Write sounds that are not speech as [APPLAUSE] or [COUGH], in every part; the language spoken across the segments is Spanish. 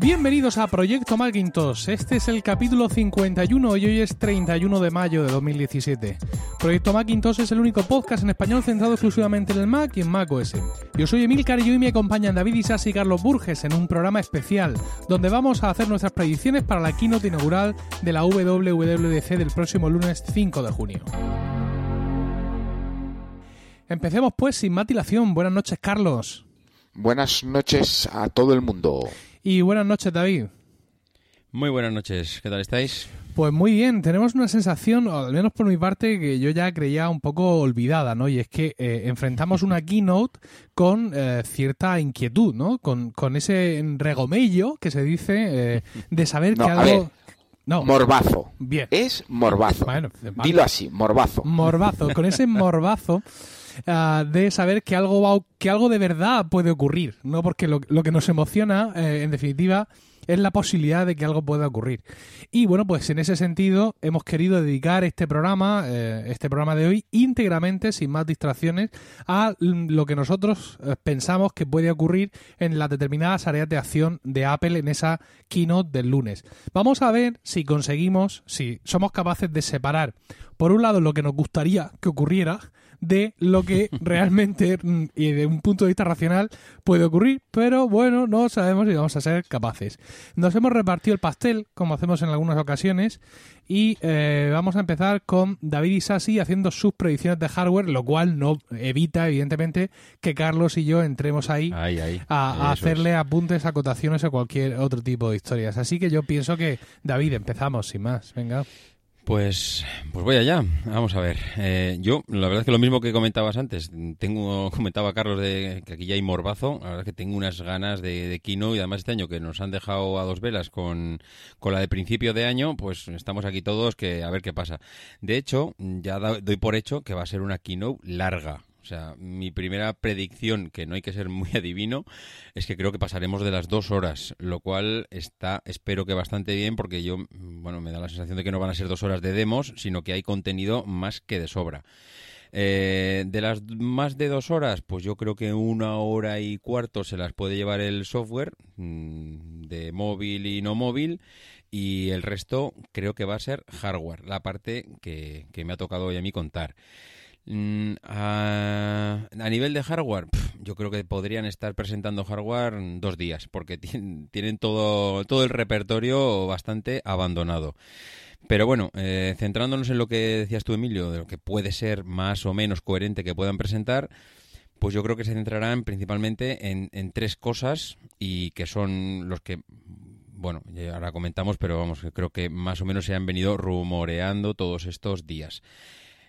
Bienvenidos a Proyecto Macintosh. Este es el capítulo 51 y hoy es 31 de mayo de 2017. Proyecto Macintosh es el único podcast en español centrado exclusivamente en el Mac y en Mac OS. Yo soy Emilcar y hoy me acompañan David Isas y Carlos Burges en un programa especial donde vamos a hacer nuestras predicciones para la keynote inaugural de la WWDC del próximo lunes 5 de junio. Empecemos pues sin matilación. Buenas noches, Carlos. Buenas noches a todo el mundo. Y buenas noches, David. Muy buenas noches, ¿qué tal estáis? Pues muy bien, tenemos una sensación, o al menos por mi parte, que yo ya creía un poco olvidada, ¿no? Y es que eh, enfrentamos una keynote con eh, cierta inquietud, ¿no? Con, con ese regomello que se dice eh, de saber No, que a algo... ver, No, Morbazo. Bien. Es morbazo. Bueno, vale. Dilo así, morbazo. morbazo, con ese morbazo ah, de saber que algo va, que algo de verdad puede ocurrir, no porque lo, que nos emociona, eh, en definitiva, es la posibilidad de que algo pueda ocurrir. Y bueno, pues en ese sentido hemos querido dedicar este programa, eh, este programa de hoy, íntegramente, sin más distracciones, a lo que nosotros eh, pensamos que puede ocurrir en las determinadas áreas de acción de Apple en esa keynote del lunes. Vamos a ver si conseguimos, si somos capaces de separar, por un lado, lo que nos gustaría que ocurriera de lo que [LAUGHS] realmente mm, y de un punto de vista racional puede ocurrir, pero bueno, no sabemos si vamos a ser capaces. Nos hemos repartido el pastel, como hacemos en algunas ocasiones, y eh, vamos a empezar con David Isasi haciendo sus predicciones de hardware, lo cual no evita, evidentemente, que Carlos y yo entremos ahí Ahí, ahí. a, a hacerle es. apuntes, acotaciones o cualquier otro tipo de historias. Así que yo pienso que, David, empezamos sin más. Venga. Pues, pues voy allá. Vamos a ver. Eh, yo, la verdad es que lo mismo que comentabas antes, tengo, [LAUGHS] comentaba Carlos de que aquí ya hay morbazo. La verdad es que tengo unas ganas de, de Kino y además este año que nos han dejado a dos velas con, con la de principio de año, pues estamos aquí todos que a ver qué pasa. De hecho, ya doy por hecho que va a ser una Kino larga. O sea, mi primera predicción, que no hay que ser muy [LAUGHS] adivino, es que creo que pasaremos de las dos horas, lo cual está, espero que bastante bien, porque yo, bueno, me da la sensación de que no van a ser dos horas de demos, sino que hay contenido más que de sobra. Eh, de las más de dos horas, pues yo creo que una hora y cuarto se las puede llevar el software mm, de móvil y no móvil. Y el resto creo que va a ser hardware, la parte que, que me ha tocado hoy a mí contar. Mm, a, a nivel de hardware, yo creo que podrían estar presentando hardware dos días, porque [LAUGHS] tienen, todo, todo el repertorio bastante abandonado. Pero bueno, eh, centrándonos en lo que decías tú, Emilio, de lo que puede ser más o menos coherente que puedan presentar, pues yo creo que se centrarán principalmente en, tres cosas y que son los que, bueno, ya ahora comentamos, pero vamos, creo que más o menos se han venido rumoreando todos estos días.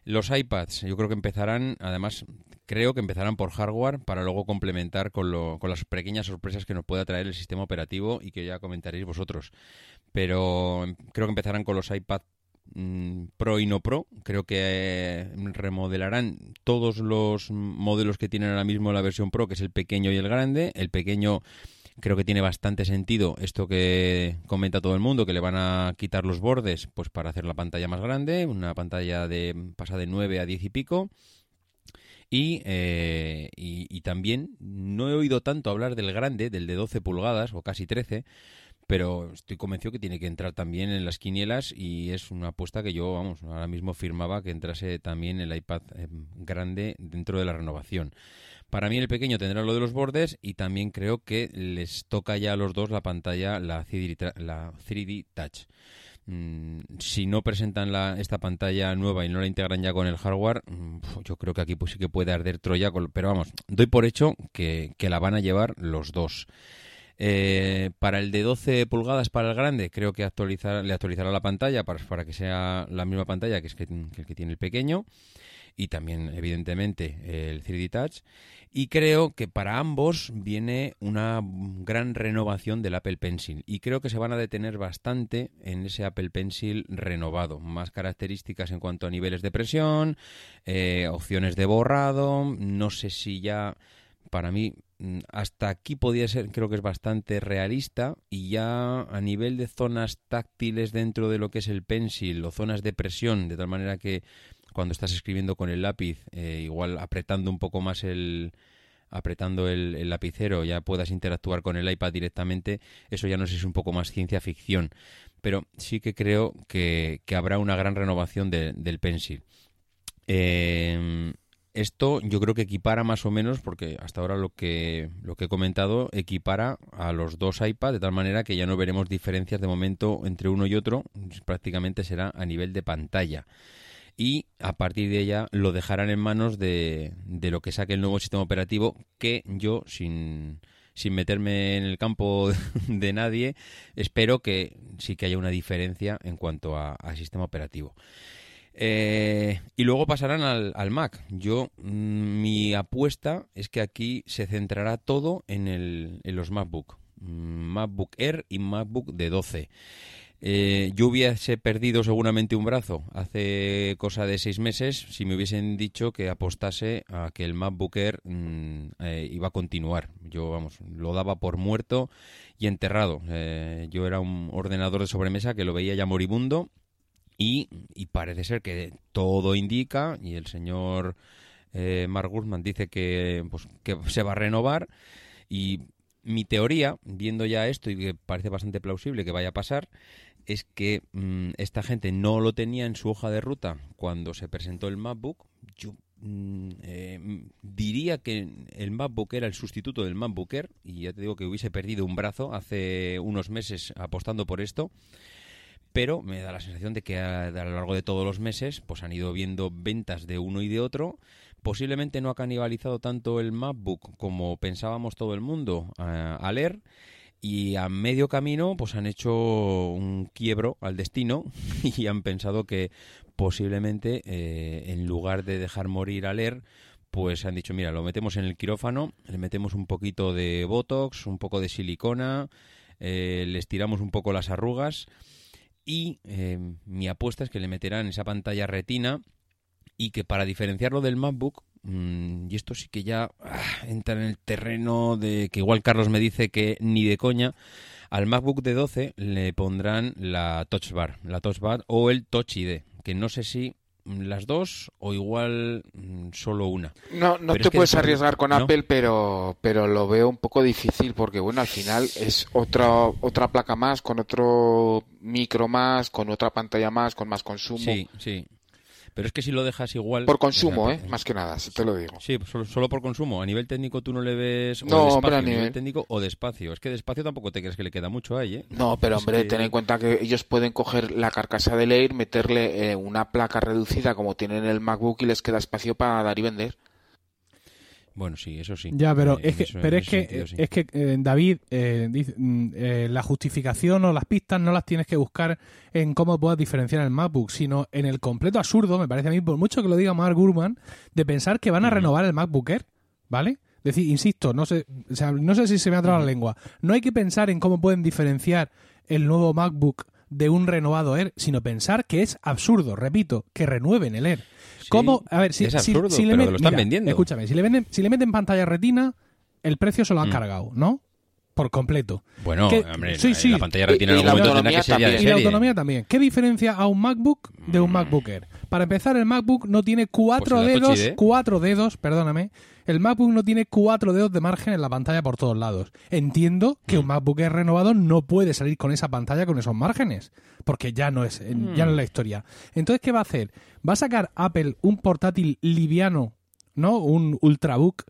Los iPads, yo creo que empezarán, además, creo que empezarán por hardware para luego complementar con, lo- con las pequeñas sorpresas que nos pueda traer el sistema operativo y que ya comentaréis vosotros. Pero em, creo que empezarán con los iPad mm, Pro y no Pro. Creo que eh, remodelarán todos los modelos que tienen ahora mismo la versión Pro, que es el pequeño y el grande. El pequeño creo que tiene bastante sentido esto que comenta todo el mundo, que le van a quitar los bordes pues para hacer la pantalla más grande, una pantalla de pasa de 9 a 10 y pico. Y, eh, y, y también no he oído tanto hablar del grande, del de 12 pulgadas o casi 13, pero estoy convencido que tiene que entrar también en las quinielas y es una apuesta que yo, vamos, ahora mismo firmaba que entrase también el iPad eh, grande dentro de la renovación. Para mí el pequeño tendrá lo de los bordes y también creo que les toca ya a los dos la pantalla, la 3D, tra- la 3D Touch. Mm, si no presentan esta pantalla nueva y no la integran ya con el hardware, mm, yo creo que aquí pues sí que puede arder Troya, con- pero vamos, doy por hecho que, la van a llevar los dos. Eh, para el de 12 pulgadas para el grande, creo que le actualizará la pantalla para, que sea la misma pantalla que, es que el que tiene el pequeño y también, evidentemente, el 3D Touch. Y creo que para ambos viene una gran renovación del Apple Pencil. Y creo que se van a detener bastante en ese Apple Pencil renovado. Más características en cuanto a niveles de presión, eh, opciones de borrado. No sé si ya, para mí, mm, hasta aquí podía ser, creo que es bastante realista. Y ya a nivel de zonas táctiles dentro de lo que es el Pencil o zonas de presión, de tal manera que cuando estás escribiendo con el lápiz, eh, igual apretando un poco más el apretando el, lapicero ya puedas interactuar con el iPad directamente, eso ya no sé si es un poco más ciencia ficción, pero sí que creo que, habrá una gran renovación de- del Pencil. Eh, esto yo creo que equipara más o menos, porque hasta ahora lo que, lo que he comentado equipara a los dos iPad de tal manera que ya no veremos diferencias de momento entre uno y otro, prácticamente será a nivel de pantalla. Y a partir de ella lo dejarán en manos de, de lo que saque el nuevo sistema operativo, que yo, sin, sin meterme en el campo [LAUGHS] de nadie, espero que sí que haya una diferencia en cuanto a, sistema operativo. Eh, y luego pasarán al, al Mac. Yo, mm, mi apuesta es que aquí se centrará todo en, el, en los MacBook. Mm, MacBook Air y MacBook de 12. Eh, yo hubiese perdido seguramente un brazo hace cosa de seis meses si me hubiesen dicho que apostase a que el MacBook mm, eh, iba a continuar. Yo, vamos, lo daba por muerto y enterrado. Eh, yo era un ordenador de sobremesa que lo veía ya moribundo y, y parece ser que todo indica, y el señor eh, Mark Gurman dice que, pues, que se va a renovar, y mi teoría, viendo ya esto y que parece bastante plausible que vaya a pasar, es que mm, esta gente no lo tenía en su hoja de ruta cuando se presentó el MacBook. Yo mm, eh, diría que el MacBook era el sustituto del MacBook Air, y ya te digo que hubiese perdido un brazo hace unos meses apostando por esto pero me da la sensación de que a, lo largo de todos los meses pues han ido viendo ventas de uno y de otro. Posiblemente no ha canibalizado tanto el MacBook como pensábamos todo el mundo eh, al leer y a medio camino pues han hecho un quiebro al destino [LAUGHS] y han pensado que posiblemente eh, en lugar de dejar morir al leer pues han dicho mira lo metemos en el quirófano le metemos un poquito de botox un poco de silicona eh, les tiramos un poco las arrugas y eh, mi apuesta es que le meterán esa pantalla retina y que para diferenciarlo del MacBook, y esto sí que ya ah, entra en el terreno de que igual Carlos me dice que ni de coña, al MacBook de 12 le pondrán la Touch Bar, la Touch Bar o el Touch ID, que no sé si las dos o igual mm, solo una. No, no Pero te puedes después- arriesgar con ¿no? Apple, pero, pero lo veo un poco difícil porque, bueno, al final es otra, otra placa más, con otro micro más, con otra pantalla más, con más consumo. Sí, sí. Pero es que si lo dejas igual... Por o consumo, sea, ¿eh? Más que nada, si te lo digo. Sí, solo, solo por consumo. A nivel técnico tú no le ves... O No, hombre, a nivel- técnico o de espacio. Es que de espacio tampoco te crees que le queda mucho ahí, ¿eh? No, pero Es hombre, que- ten en cuenta que ellos pueden coger la carcasa del Air, meterle eh, una placa reducida como tienen en el MacBook y les queda espacio para dar y vender. Bueno, sí, eso sí. Ya, pero Eh, es que, eso- pero es que, sentido, sí. es que eh, David, eh, dice, mm, eh, la justificación o las pistas no las tienes que buscar en cómo puedas diferenciar el MacBook, sino en el completo absurdo, me parece a mí, por mucho que lo diga Mark Gurman, de pensar que van a renovar el MacBook Air, ¿vale? Es decir, insisto, no sé, o sea, no sé si se me ha trabado la lengua. No hay que pensar en cómo pueden diferenciar el nuevo MacBook de un renovado Air, sino pensar que es absurdo, repito, que renueven el Air. ¿Cómo? A ver, si, es si- absurdo, si le pero met- lo están mira, vendiendo. Escúchame, si le, venden, si le meten pantalla retina, el precio se lo han Mm. cargado, ¿no? Por completo. Bueno, hombre, sí, la, sí. la pantalla retina en algún momento tendrá autonomía que ser ya de también. Y la autonomía también. ¿Qué diferencia a un MacBook de un Mm. MacBook Air? Para empezar, el MacBook no tiene cuatro Pues dedos, cuatro dedos, perdóname. El MacBook no tiene cuatro dedos de margen en la pantalla por todos lados. Entiendo que Mm. un MacBook Air renovado no puede salir con esa pantalla con esos márgenes, porque ya no es, Mm. ya no es la historia. Entonces, ¿qué va a hacer? ¿Va a sacar Apple un portátil liviano, no? Un Ultrabook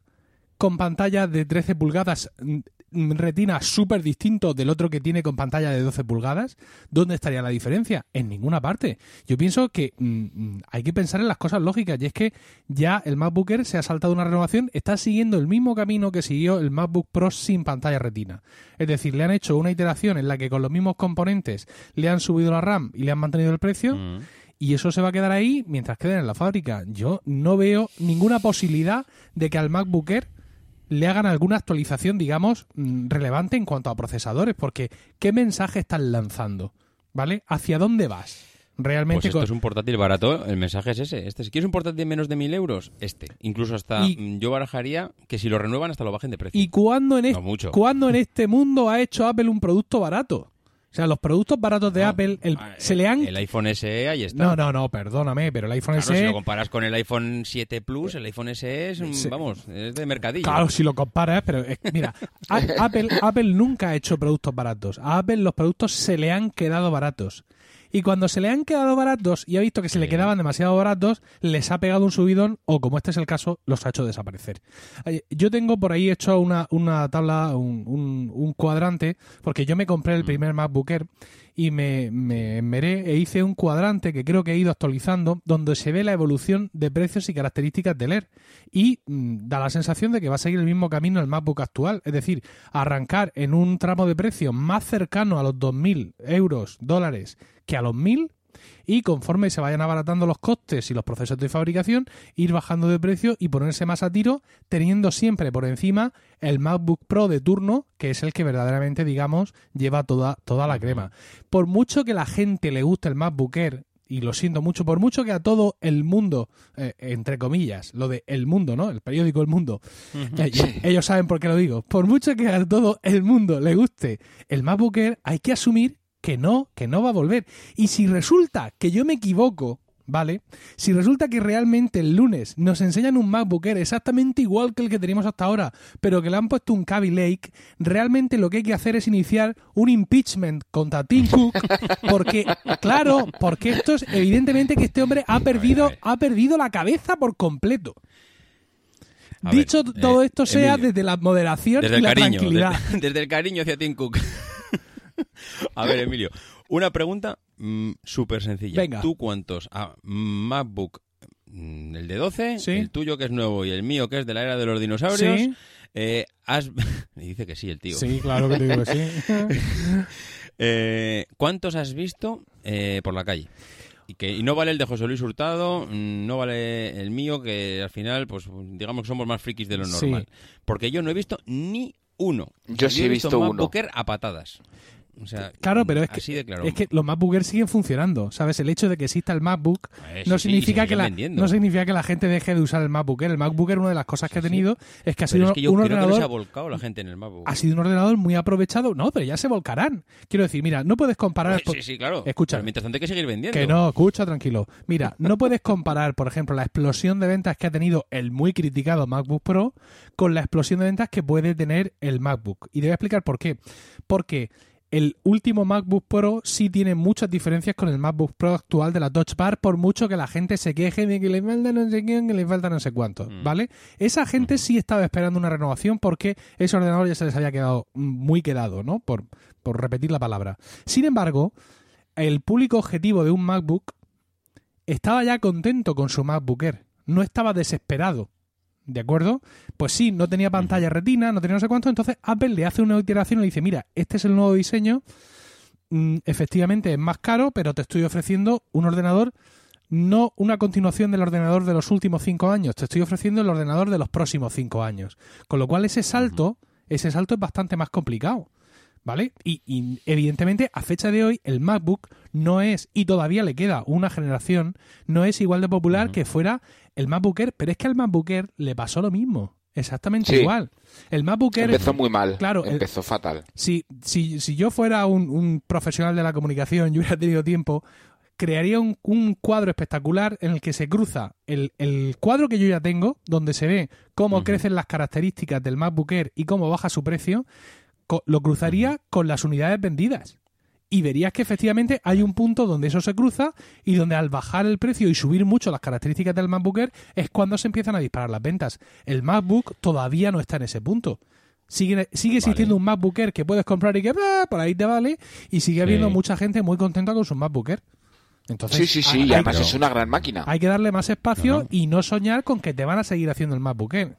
con pantalla de 13 pulgadas mm, retina súper distinto del otro que tiene con pantalla de 12 pulgadas, ¿dónde estaría la diferencia? En ninguna parte. Yo pienso que mm, mm, hay que pensar en las cosas lógicas y es que ya el MacBook Air se ha saltado una renovación, está siguiendo el mismo camino que siguió el MacBook Pro sin pantalla retina. Es decir, le han hecho una iteración en la que con los mismos componentes le han subido la RAM y le han mantenido el precio Mm. y eso se va a quedar ahí mientras queden en la fábrica. Yo no veo ninguna posibilidad de que al MacBook Air le hagan alguna actualización, digamos, mm, relevante en cuanto a procesadores, porque ¿qué mensaje están lanzando? ¿Vale? ¿Hacia dónde vas? Pues Realmente esto con- es un portátil barato, el mensaje es ese. Este, si quieres un portátil de menos de mil euros, este. Incluso hasta Y- mm, yo barajaría que si lo renuevan hasta lo bajen de precio. ¿Y cuándo en, No este, cuándo en este mundo ha hecho Apple un producto barato? O sea, los productos baratos de. Apple el- Ah, se le han... El iPhone SE ahí está. No, no, no, perdóname, pero el iPhone Claro, SE... si lo comparas con el iPhone 7 Plus, el iPhone SE es, Sí. vamos, es de mercadillo. Claro, si lo comparas, pero es- mira, Apple, Apple nunca ha hecho productos baratos. A Apple los productos se le han quedado baratos. Y cuando se le han quedado baratos y ha visto que se le quedaban demasiado baratos, les ha pegado un subidón o, como este es el caso, los ha hecho desaparecer. Yo tengo por ahí hecho una, una tabla, un, un- un cuadrante, porque yo me compré el primer MacBook Air y me, me enmeré e hice un cuadrante que creo que he ido actualizando, donde se ve la evolución de precios y características del Air. Y mm, da la sensación de que va a seguir el mismo camino el MacBook actual, es decir, arrancar en un tramo de precio más cercano a los 2.000 euros, dólares, que a los 1.000 y conforme se vayan abaratando los costes y los procesos de fabricación, ir bajando de precio y ponerse más a tiro, teniendo siempre por encima el MacBook Pro de turno, que es el que verdaderamente, digamos, lleva toda, toda la crema. Por mucho que la gente le guste el MacBook Air, y lo siento mucho, por mucho que a todo el mundo, eh, entre comillas, lo de El Mundo, ¿no? El periódico El Mundo, y ellos saben por qué lo digo, por mucho que a todo el mundo le guste el MacBook Air, hay que asumir que no, que no va a volver. Y si resulta que yo me equivoco, ¿vale? Si resulta que realmente el lunes nos enseñan un MacBook Air exactamente igual que el que teníamos hasta ahora, pero que le han puesto un Kaby Lake, realmente lo que hay que hacer es iniciar un impeachment contra Tim Cook, porque, claro, porque esto es evidentemente que este hombre ha perdido, ha perdido la cabeza por completo. A Dicho ver, todo eh, esto sea Emilio, desde la moderación Desde y el la cariño, tranquilidad. desde, desde el cariño hacia Tim Cook. [LAUGHS] A ver, Emilio, una pregunta súper sencilla. Venga. ¿Tú cuántos a MacBook, mm, el de 12, Sí. el tuyo que es nuevo y el mío que es de la era de los dinosaurios, Sí. eh, has... [LAUGHS] Dice que sí el tío. Sí, claro que te digo que sí. [LAUGHS] Eh, ¿Cuántos has visto eh, por la calle? Y, que, y no vale el de José Luis Hurtado, mm, no vale el mío, que al final, pues digamos que somos más frikis de lo Sí. normal. Porque yo no he visto ni uno. Yo sí he visto uno. MacBook Air a patadas. O sea, Claro, pero es que, claro. es que los MacBook Air siguen funcionando, ¿sabes? El hecho de que exista el MacBook Eh, no sí, significa que la, no significa que la gente deje de usar el MacBook Air. El MacBook Air, una de las cosas que ha tenido es que ha Pero sido es que yo un creo que no se ha ordenador volcado la gente en el MacBook. ha sido un ordenador muy aprovechado. No, pero ya se volcarán. Quiero decir, mira, no puedes comparar Eh, sí, sí, claro. Escucha. Pero mientras tanto hay que seguir vendiendo. Que no, escucha, tranquilo. Mira, no puedes comparar, por ejemplo, la explosión de ventas que ha tenido el muy criticado MacBook Pro con la explosión de ventas que puede tener el MacBook. Y te voy a explicar por qué. Porque el último MacBook Pro sí tiene muchas diferencias con el MacBook Pro actual de la Touch Bar, por mucho que la gente se queje de que le falta no sé quién, que le falta no sé cuánto, Mm. ¿vale? Esa gente sí estaba esperando una renovación porque ese ordenador ya se les había quedado muy quedado, ¿no? Por, por repetir la palabra. Sin embargo, el público objetivo de un MacBook estaba ya contento con su MacBook Air, no estaba desesperado. ¿De acuerdo? Pues sí, no tenía pantalla retina, no tenía no sé cuánto, entonces Apple le hace una iteración y le dice, mira, este es el nuevo diseño, mm, efectivamente es más caro, pero te estoy ofreciendo un ordenador, no una continuación del ordenador de los últimos cinco años, te estoy ofreciendo el ordenador de los próximos cinco años. Con lo cual ese salto, ese salto es bastante más complicado. ¿Vale? Y, y, evidentemente a fecha de hoy el MacBook no es, y todavía le queda una generación, no es igual de popular que fuera el MacBook Air, pero es que al MacBook Air le pasó lo mismo, exactamente Sí. igual. El MacBook Air, Empezó muy mal. Claro, el- Empezó fatal. si, si, si yo fuera un, un profesional de la comunicación y hubiera tenido tiempo, crearía un, un cuadro espectacular en el que se cruza el, el cuadro que yo ya tengo, donde se ve cómo crecen las características del MacBook Air y cómo baja su precio, lo cruzaría con las unidades vendidas. Y verías que efectivamente hay un punto donde eso se cruza y donde al bajar el precio y subir mucho las características del MacBook Air es cuando se empiezan a disparar las ventas. El MacBook todavía no está en ese punto. Sigue, sigue existiendo un MacBook Air que puedes comprar y que ah, por ahí te vale y sigue habiendo Sí. mucha gente muy contenta con su MacBook Air. Entonces, Sí, sí, sí. hay, y además pero- es una gran máquina. hay que darle más espacio No, no. y no soñar con que te van a seguir haciendo el MacBook Air.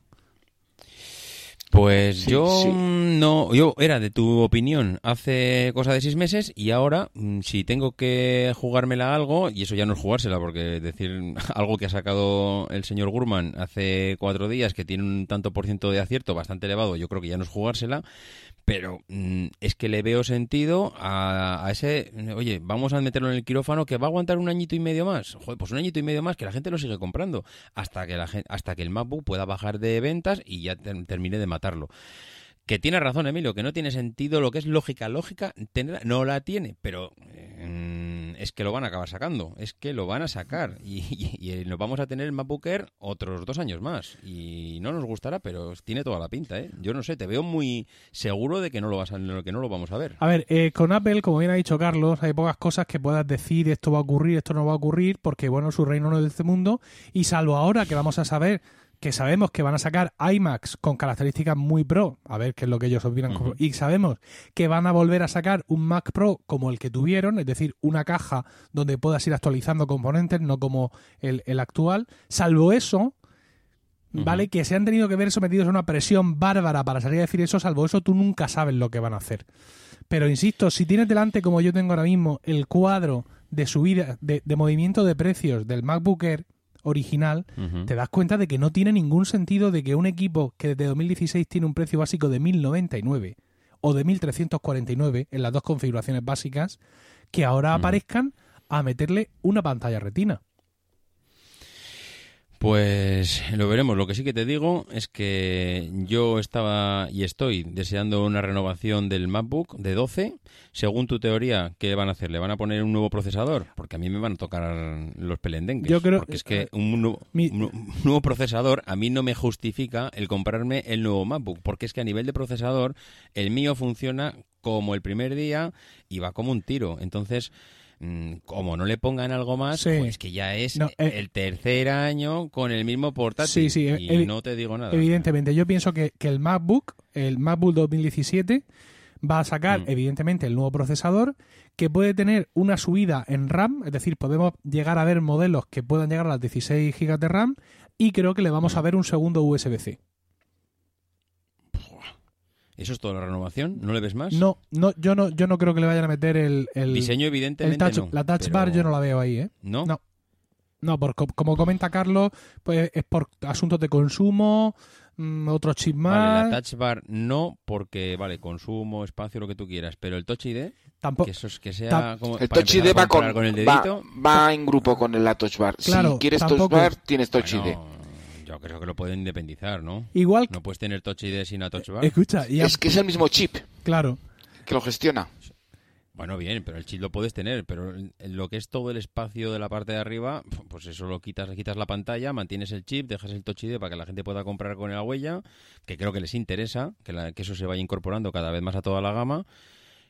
Pues Sí, yo sí. no, yo era de tu opinión hace cosa de seis meses y ahora mm, si tengo que jugármela algo y eso ya no es jugársela porque decir [LAUGHS] algo que ha sacado el señor Gurman hace cuatro días que tiene un tanto por ciento de acierto bastante elevado, yo creo que ya no es jugársela, pero mm, es que le veo sentido a, ese, oye, vamos a meterlo en el quirófano que va a aguantar un añito y medio más, joder, pues un añito y medio más que la gente lo sigue comprando hasta que la gente, hasta que el MacBook pueda bajar de ventas y ya ter- termine de matarlo. Que tiene razón, Emilio, que no tiene sentido lo que es lógica. Lógica no la tiene, pero eh, es que lo van a acabar sacando. Es que lo van a sacar. Y, nos vamos a tener el MacBook Air otros dos años más. Y no nos gustará, pero tiene toda la pinta, ¿eh? Yo no sé, te veo muy seguro de que no lo, vas vamos a ver. A ver, eh, con Apple, como bien ha dicho Carlos, hay pocas cosas que puedas decir esto va a ocurrir, esto no va a ocurrir, porque bueno, su reino no es de este mundo. Y salvo ahora que vamos a saber que sabemos que van a sacar iMacs con características muy pro, a ver qué es lo que ellos opinan, y sabemos que van a volver a sacar un Mac Pro como el que tuvieron, es decir, una caja donde puedas ir actualizando componentes, no como el, actual. Salvo eso, ¿vale? Que se han tenido que ver sometidos a una presión bárbara para salir a decir eso, salvo eso, tú nunca sabes lo que van a hacer. Pero insisto, si tienes delante, como yo tengo ahora mismo, el cuadro de subida, de, de movimiento de precios del MacBook Air, original, te das cuenta de que no tiene ningún sentido de que un equipo que desde 2016 tiene un precio básico de 1099 o de 1349 en las dos configuraciones básicas, que ahora aparezcan a meterle una pantalla retina. Pues lo veremos. Lo que sí que te digo es que yo estaba y estoy deseando una renovación del MacBook de 12. Según tu teoría, ¿qué van a hacer? ¿Le van a poner un nuevo procesador? Porque a mí me van a tocar los pelendengues. Yo creo porque es que un, nuevo procesador a mí no me justifica el comprarme el nuevo MacBook. Porque es que a nivel de procesador, el mío funciona como el primer día y va como un tiro. Entonces como no le pongan algo más, pues que ya es eh, el tercer año con el mismo portátil. Sí, y no te digo nada. Evidentemente, yo pienso que, el MacBook, el MacBook 2017, va a sacar, mm. evidentemente, el nuevo procesador que puede tener una subida en RAM, es decir, podemos llegar a ver modelos que puedan llegar a las 16 GB de RAM y creo que le vamos a mm. ver un segundo USB-C. ¿Eso es toda la renovación? ¿No le ves más? No, no, yo no, yo no creo que le vayan a meter el, diseño evidentemente La touch bar yo no la veo ahí, ¿eh? No. No. No, como comenta Carlos, pues es por asuntos de consumo, mm, otro chip más. Vale, la touch bar no, porque, vale, consumo, espacio, lo que tú quieras, pero el touch ID, tampoco. Que eso es que sea como. El touch ID va con, el dedito. Va, en grupo con el touch bar. si quieres touch bar, tienes touch ID. Yo creo que lo pueden independizar, ¿no? Igual. No puedes tener Touch ID sin a Touch Bar. Escucha, es que es el mismo chip. Claro. Que lo gestiona. Bueno, bien, pero el chip lo puedes tener, pero lo que es todo el espacio de la parte de arriba, pues eso lo quitas, quitas la pantalla, mantienes el chip, dejas el Touch ID para que la gente pueda comprar con la huella, que creo que les interesa, que, que eso se vaya incorporando cada vez más a toda la gama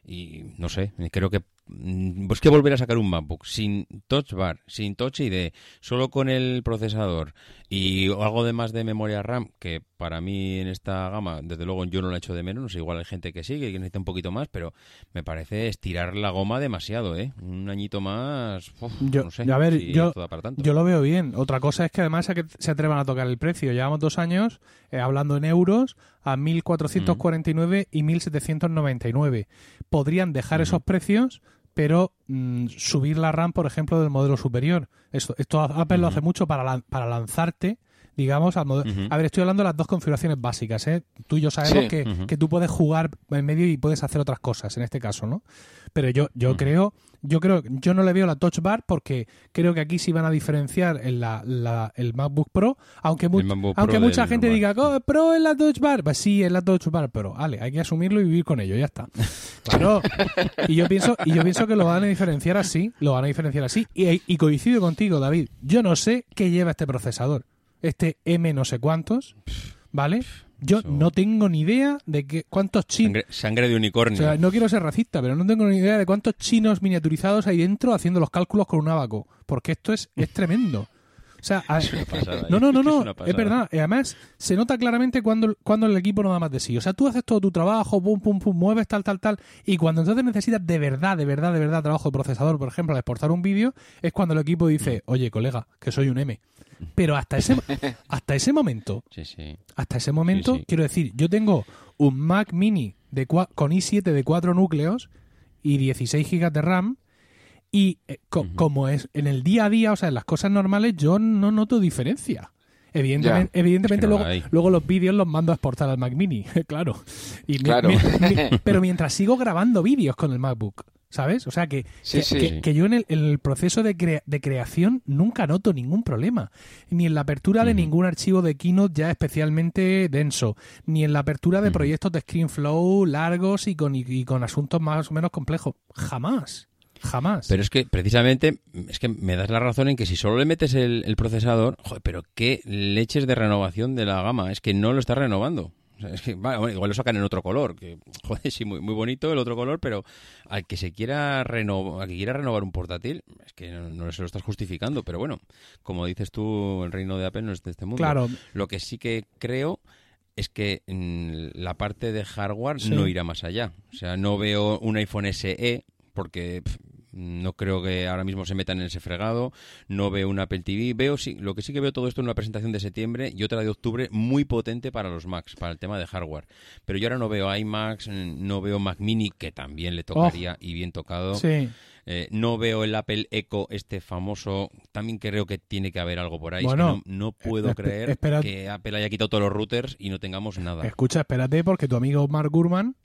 y no sé, creo que mm, pues que volver a sacar un MacBook sin Touch Bar, sin Touch ID, solo con el procesador y algo de más de memoria RAM, que para mí en esta gama, desde luego yo no lo he hecho de menos, no sé, igual hay gente que sí, que necesita un poquito más, pero me parece estirar la goma demasiado, ¿eh? Un añito más, yo, no sé. A ver, yo, yo lo veo bien. Otra cosa es que además se atrevan a tocar el precio. Llevamos dos años eh, hablando en euros a 1.449 y 1.799. Podrían dejar esos precios, pero mm, subir la RAM, por ejemplo, del modelo superior. Esto, esto Apple lo hace mucho para, para lanzarte digamos, al modelo. A ver, estoy hablando de las dos configuraciones básicas, ¿eh? Tú y yo sabemos que, que, tú puedes jugar en medio y puedes hacer otras cosas, en este caso, ¿no? Pero yo, yo creo yo creo, yo no le veo la Touch Bar porque creo que aquí sí van a diferenciar en la, el MacBook Pro, aunque, aunque mucha gente diga, oh, Pro es la Touch Bar, pues sí, es la Touch Bar, pero vale, hay que asumirlo y vivir con ello, ya está. Claro. y yo pienso, y yo pienso que lo van a diferenciar así, lo van a diferenciar así. Y, y coincido contigo, David. Yo no sé qué lleva este procesador. Este M no sé cuántos, ¿vale? Yo no tengo ni idea de que, cuántos chinos. Sangre, de unicornio. O sea, no quiero ser racista, pero no tengo ni idea de cuántos chinos miniaturizados hay dentro haciendo los cálculos con un abaco. Porque esto es, es tremendo. O sea, no, no, no, no, es, verdad. Y además, se nota claramente cuando, cuando el equipo no da más de sí. O sea, tú haces todo tu trabajo, pum, pum, pum, mueves tal, tal, tal. Y cuando entonces necesitas de verdad, de verdad, de verdad trabajo de procesador, por ejemplo, al exportar un vídeo, es cuando el equipo dice, oye, colega, que soy un M. Pero hasta ese, [LAUGHS] hasta ese momento, hasta ese momento, quiero decir, yo tengo un Mac mini de con i7 de 4 núcleos y 16 GB de RAM y eh, como es en el día a día, o sea, en las cosas normales, yo no noto diferencia. Evidentemente, evidentemente luego, luego los vídeos los mando a exportar al Mac Mini, [LAUGHS] claro. Y claro. [LAUGHS] pero mientras sigo grabando vídeos con el MacBook, ¿Sabes? O sea, que, Sí, que, sí. que- que yo en el, en el proceso de, crea- de creación nunca noto ningún problema. Ni en la apertura de ningún archivo de Keynote ya especialmente denso. Ni en la apertura de proyectos de ScreenFlow largos y con, y, y con asuntos más o menos complejos. Jamás. Jamás. Pero es que precisamente es que me das la razón en que si solo le metes el, el procesador, joder, pero qué leches de renovación de la gama, es que no lo está renovando. O sea, es que, bueno, igual lo sacan en otro color, que [LAUGHS] joder, sí, muy, muy bonito el otro color, pero al que se quiera renovar, al que quiera renovar un portátil, es que no, no se lo estás justificando, pero bueno, como dices tú, el reino de Apple no es de este mundo. claro, Lo que sí que creo es que mm, la parte de hardware Sí. no irá más allá. O sea, no veo un iPhone SE porque no creo que ahora mismo se metan en ese fregado. No veo un Apple TV. Veo sí, lo que sí que veo todo esto en una presentación de septiembre y otra de octubre muy potente para los Macs, para el tema de hardware. Pero yo ahora no veo iMacs, no veo Mac Mini que también le tocaría y bien tocado. sí. Eh, no veo el Apple Echo, este famoso. También creo que tiene que haber algo por ahí. Es que no, no puedo creer espera- que Apple haya quitado todos los routers y no tengamos nada. Escucha, espérate, porque tu amigo Mark Gurman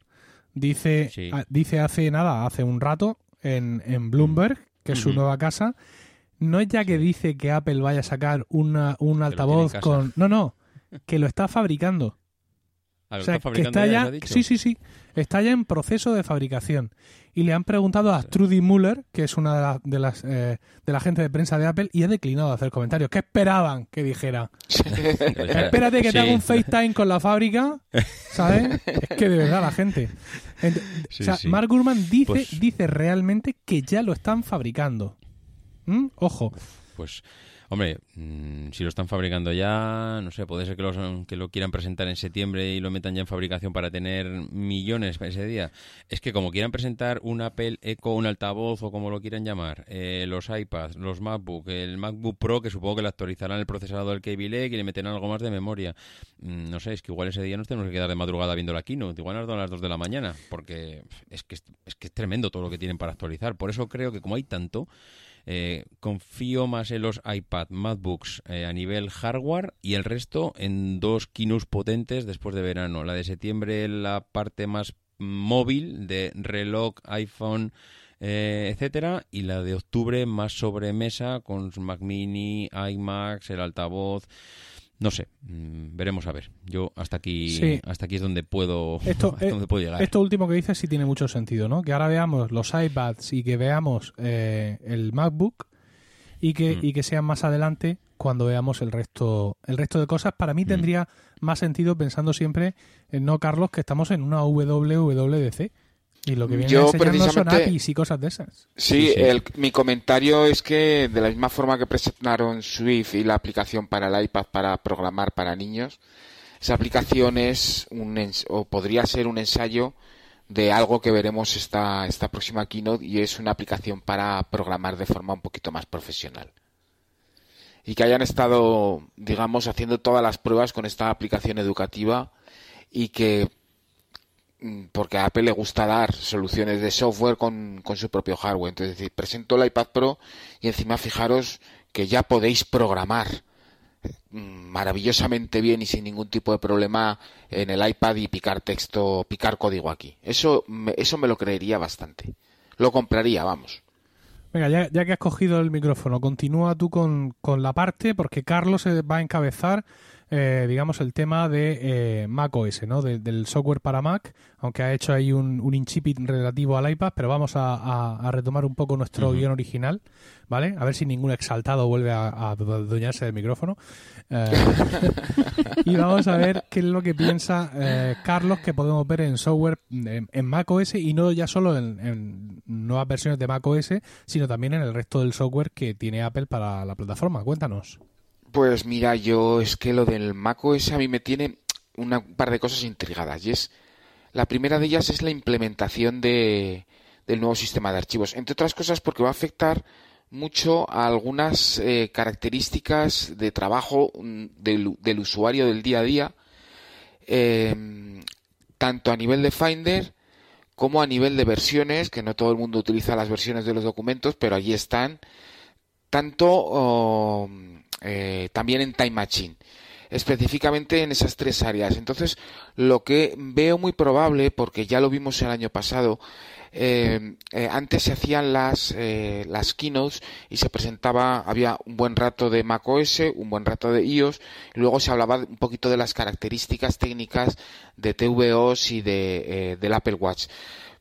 dice, Sí. dice hace nada, hace un rato, en, en Bloomberg, que es su nueva casa, no es ya que dice que Apple vaya a sacar una, un altavoz con... No, no, [LAUGHS] que lo está fabricando. Ah, ¿lo O sea, está que está ya? Sí, sí, sí. Está ya en proceso de fabricación. Y le han preguntado a Trudy Muller, que es una de, la- de las eh, de la gente de prensa de Apple, y ha declinado de hacer comentarios. ¿Qué esperaban que dijera? [LAUGHS] Espérate que te haga un FaceTime con la fábrica, ¿sabes? Es que de verdad la gente. Sí, o sea, sí. Mark Gurman dice, Pues- dice realmente que ya lo están fabricando. ¿Mm? Ojo. Pues, hombre, mm, si lo están fabricando ya, no sé, puede ser que, los- que lo quieran presentar en septiembre y lo metan ya en fabricación para tener millones ese día. Es que como quieran presentar un Apple Echo, un altavoz o como lo quieran llamar, eh, los iPads, los MacBook, el MacBook Pro, que supongo que le actualizarán el procesador del Lake y le meterán algo más de memoria. Mm, no sé, es que igual ese día nos tenemos que quedar de madrugada viendo la keynote, igual nos dan las 2 de la mañana, porque es que es, es que es tremendo todo lo que tienen para actualizar. Por eso creo que como hay tanto, eh, confío más en los iPad, MacBooks eh, a nivel hardware y el resto en dos keynotes potentes después de verano. La de septiembre, la parte más móvil de reloj, iPhone, eh, etcétera, y la de octubre más sobremesa con Mac Mini, iMacs, el altavoz. No sé, mm, veremos a ver. Yo hasta aquí, Sí. hasta aquí es donde puedo, [LAUGHS] Esto, hasta eh, donde puedo llegar. Esto último que dices sí tiene mucho sentido, ¿no? Que ahora veamos los iPads y que veamos eh, el MacBook y que, Mm. y que sean más adelante cuando veamos el resto, el resto de cosas. Para mí Mm. tendría más sentido pensando siempre en no, Carlos, que estamos en una WWDC. Y lo que viene Yo enseñando son precisamente- APIs y cosas de esas. Sí, Sí, sí. el- mi comentario es que de la misma forma que presentaron Swift y la aplicación para el iPad para programar para niños, esa aplicación es un ens- o podría ser un ensayo de algo que veremos esta, esta próxima keynote y es una aplicación para programar de forma un poquito más profesional. Y que hayan estado, digamos, haciendo todas las pruebas con esta aplicación educativa y que porque a Apple le gusta dar soluciones de software con, con su propio hardware. Entonces, es presento el iPad Pro y encima fijaros que ya podéis programar mm, maravillosamente bien y sin ningún tipo de problema en el iPad y picar texto, picar código aquí. Eso me, eso me lo creería bastante. Lo compraría, vamos. Venga, ya, ya que has cogido el micrófono, continúa tú con, con la parte, porque Carlos se va a encabezar, eh, digamos, el tema de eh, Mac OS, ¿no? De- del software para Mac, aunque ha hecho ahí un, un incipit relativo al iPad, pero vamos a, a- a retomar un poco nuestro guion original, ¿vale? A ver si ningún exaltado vuelve a, a del micrófono. Eh, [LAUGHS] y vamos a ver qué es lo que piensa eh, Carlos que podemos ver en software en, en Mac OS y no ya solo en, en nuevas versiones de Mac OS, sino también en el resto del software que tiene Apple para la plataforma. Cuéntanos. Pues mira, yo es que lo del macOS a mí me tiene una- un par de cosas intrigadas. Y es, la primera de ellas es la implementación de, del nuevo sistema de archivos. Entre otras cosas porque va a afectar mucho a algunas eh, características de trabajo mm, del, usuario del día a día, eh, tanto a nivel de Finder como a nivel de versiones, que no todo el mundo utiliza las versiones de los documentos, pero allí están, tanto oh, eh, también en Time Machine. específicamente en esas tres áreas. Entonces, lo que veo muy probable, porque ya lo vimos el año pasado, eh, eh, antes se hacían las, eh, las keynotes y se presentaba, había un buen rato de macOS, un buen rato de iOS, y luego se hablaba un poquito de las características técnicas de tvOS y de, del Apple Watch.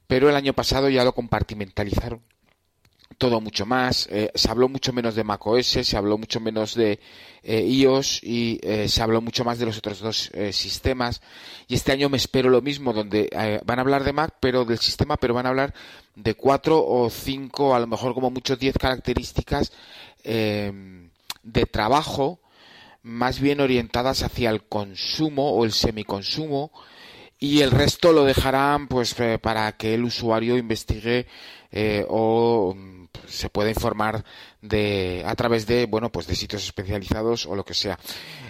Pero el año pasado ya lo compartimentalizaron todo mucho más. Eh, se habló mucho menos de macOS, se habló mucho menos de eh, iOS y eh, se habló mucho más de los otros dos sistemas. Y este año me espero lo mismo, donde van a hablar de Mac, pero del sistema, pero van a hablar de cuatro o cinco, a lo mejor como mucho diez características de trabajo, más bien orientadas hacia el consumo o el semiconsumo y el resto lo dejarán pues para que el usuario investigue o se puede informar de a través de bueno pues de sitios especializados o lo que sea.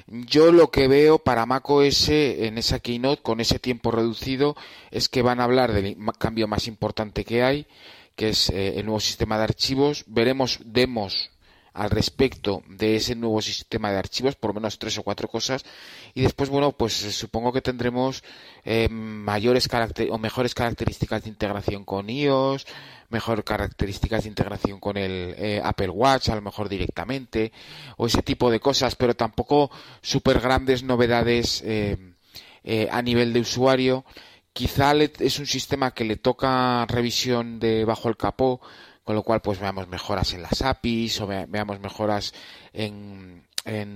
Yo lo que veo para macOS en esa keynote con ese tiempo reducido es que van a hablar del cambio más importante que hay que es eh, el nuevo sistema de archivos. Veremos demos al respecto de ese nuevo sistema de archivos, por lo menos tres o cuatro cosas, y después, bueno, pues eh, supongo que tendremos eh, mayores o mejores características de integración con iOS, mejor características de integración con el eh, Apple Watch, a lo mejor directamente, o ese tipo de cosas, pero tampoco súper grandes novedades a nivel de usuario. Quizá es un sistema que le toca revisión de bajo el capó, con lo cual pues veamos mejoras en las APIs o veamos mejoras en,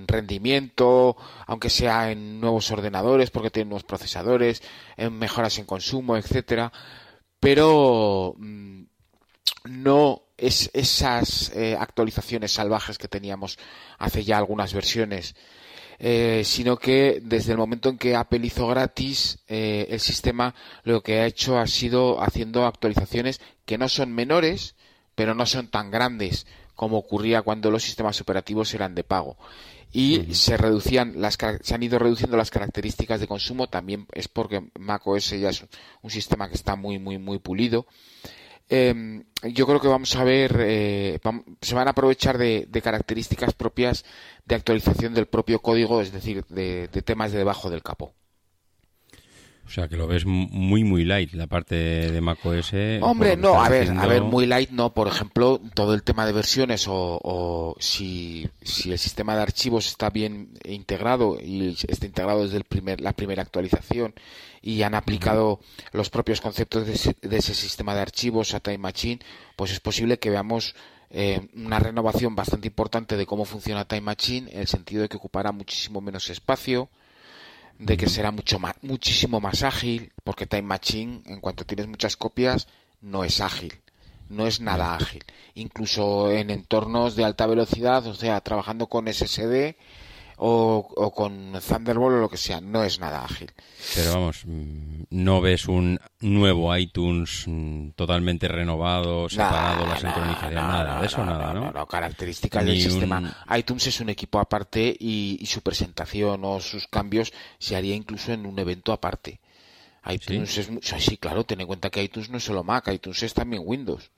rendimiento, aunque sea en nuevos ordenadores porque tienen nuevos procesadores, en mejoras en consumo, etcétera, pero mm, no es esas eh, actualizaciones salvajes que teníamos hace ya algunas versiones. Eh, sino que desde el momento en que Apple hizo gratis eh, el sistema, lo que ha hecho ha sido haciendo actualizaciones que no son menores, pero no son tan grandes como ocurría cuando los sistemas operativos eran de pago. Y se reducían las se han ido reduciendo las características de consumo, también es porque macOS ya es un sistema que está muy muy muy pulido. Em, yo creo que vamos a ver, eh, se van a aprovechar de, características propias de actualización del propio código, es decir, de temas de debajo del capó. O sea, que lo ves muy, muy light, la parte de macOS. Hombre, no, a ver, a ver, muy light no. Por ejemplo, todo el tema de versiones o, si, si, el sistema de archivos está bien integrado y está integrado desde el primer, la primera actualización y han aplicado los propios conceptos de ese, sistema de archivos a Time Machine, pues es posible que veamos eh, una renovación bastante importante de cómo funciona Time Machine, en el sentido de que ocupará muchísimo menos espacio, de que será mucho más, muchísimo más ágil, porque Time Machine, en cuanto tienes muchas copias, no es ágil, no es nada ágil. Incluso en entornos de alta velocidad, o sea, trabajando con SSD, o, con Thunderbolt o lo que sea, no es nada ágil. Pero vamos, mm, no ves un nuevo iTunes mm, totalmente renovado, separado, la sincronización, nada, de eso nada, ¿no? No, características del sistema. iTunes es un equipo aparte y, su presentación o sus cambios se haría incluso en un evento aparte. iTunes es sí, claro, ten en cuenta que iTunes no es solo Mac, iTunes es también Windows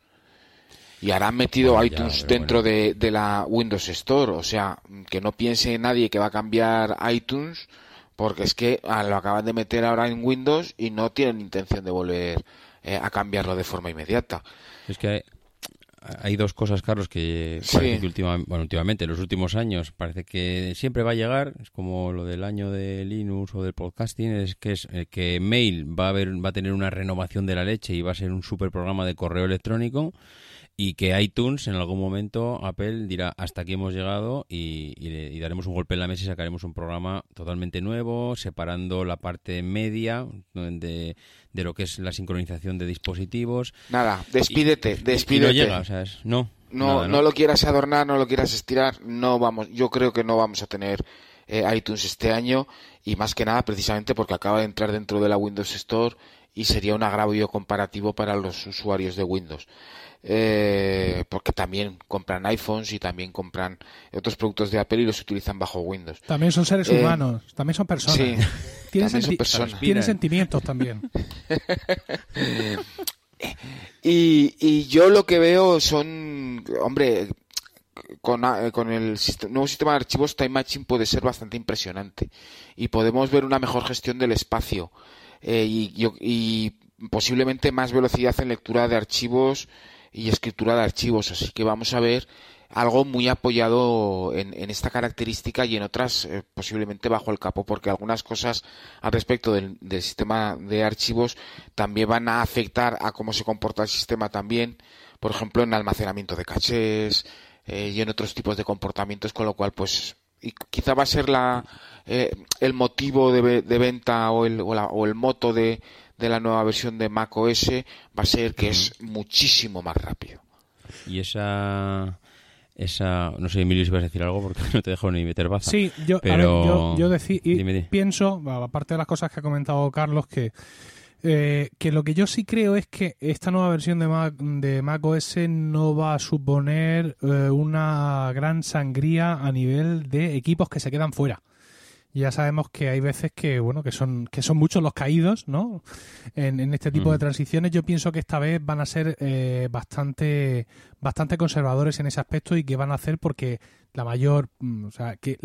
y ahora han metido iTunes dentro de, la Windows Store. O sea, que no piense nadie que va a cambiar iTunes, porque es que ah, lo acaban de meter ahora en Windows y no tienen intención de volver eh, a cambiarlo de forma inmediata. Es que hay, dos cosas, Carlos, que, últimamente, bueno, últimamente, en los últimos años, parece que siempre va a llegar. Es como lo del año de Linux o del podcasting, es que es eh, que Mail va a, haber, va a tener una renovación de la leche y va a ser un super programa de correo electrónico y que iTunes en algún momento Apple dirá hasta aquí hemos llegado y, daremos un golpe en la mesa y sacaremos un programa totalmente nuevo, separando la parte media de, de lo que es la sincronización de dispositivos. Nada, despídete, despídete. no llega, o sea, no. No, no, lo quieras adornar, no lo quieras estirar, no vamos, yo creo que no vamos a tener eh, iTunes este año y más que nada precisamente porque acaba de entrar dentro de la Windows Store y sería un agravio comparativo para los usuarios de Windows eh, porque también compran iPhones y también compran otros productos de Apple y los utilizan bajo Windows. También son seres eh, humanos, también son personas. [LAUGHS] tienen, sentimientos también. [LAUGHS] y, y yo lo que veo son, hombre, con, con el nuevo sistema de archivos Time Machine puede ser bastante impresionante y podemos ver una mejor gestión del espacio eh, y, posiblemente más velocidad en lectura de archivos y escritura de archivos. Así que vamos a ver algo muy apoyado en, esta característica y en otras eh, posiblemente bajo el capó, porque algunas cosas al respecto del, sistema de archivos también van a afectar a cómo se comporta el sistema también, por ejemplo en almacenamiento de cachés y en otros tipos de comportamientos, con lo cual pues y quizá va a ser la, eh, el motivo de, venta o el, o, el moto de, de, la nueva versión de Mac OS va a ser que es muchísimo más rápido. Y esa esa no sé Emilio si vas a decir algo porque [LAUGHS] no te dejo ni meter baza sí yo yo, yo pienso aparte de las cosas que ha comentado Carlos que eh, que lo que yo sí creo es que esta nueva versión de Mac, de Mac OS no va a suponer eh, una gran sangría a nivel de equipos que se quedan fuera. Ya sabemos que hay veces que bueno que son que son muchos los caídos, ¿no? En, este tipo de mm. transiciones. Yo pienso que esta vez van a ser eh, bastante bastante conservadores en ese aspecto y que van a hacer porque la mayor, mm, o sea, que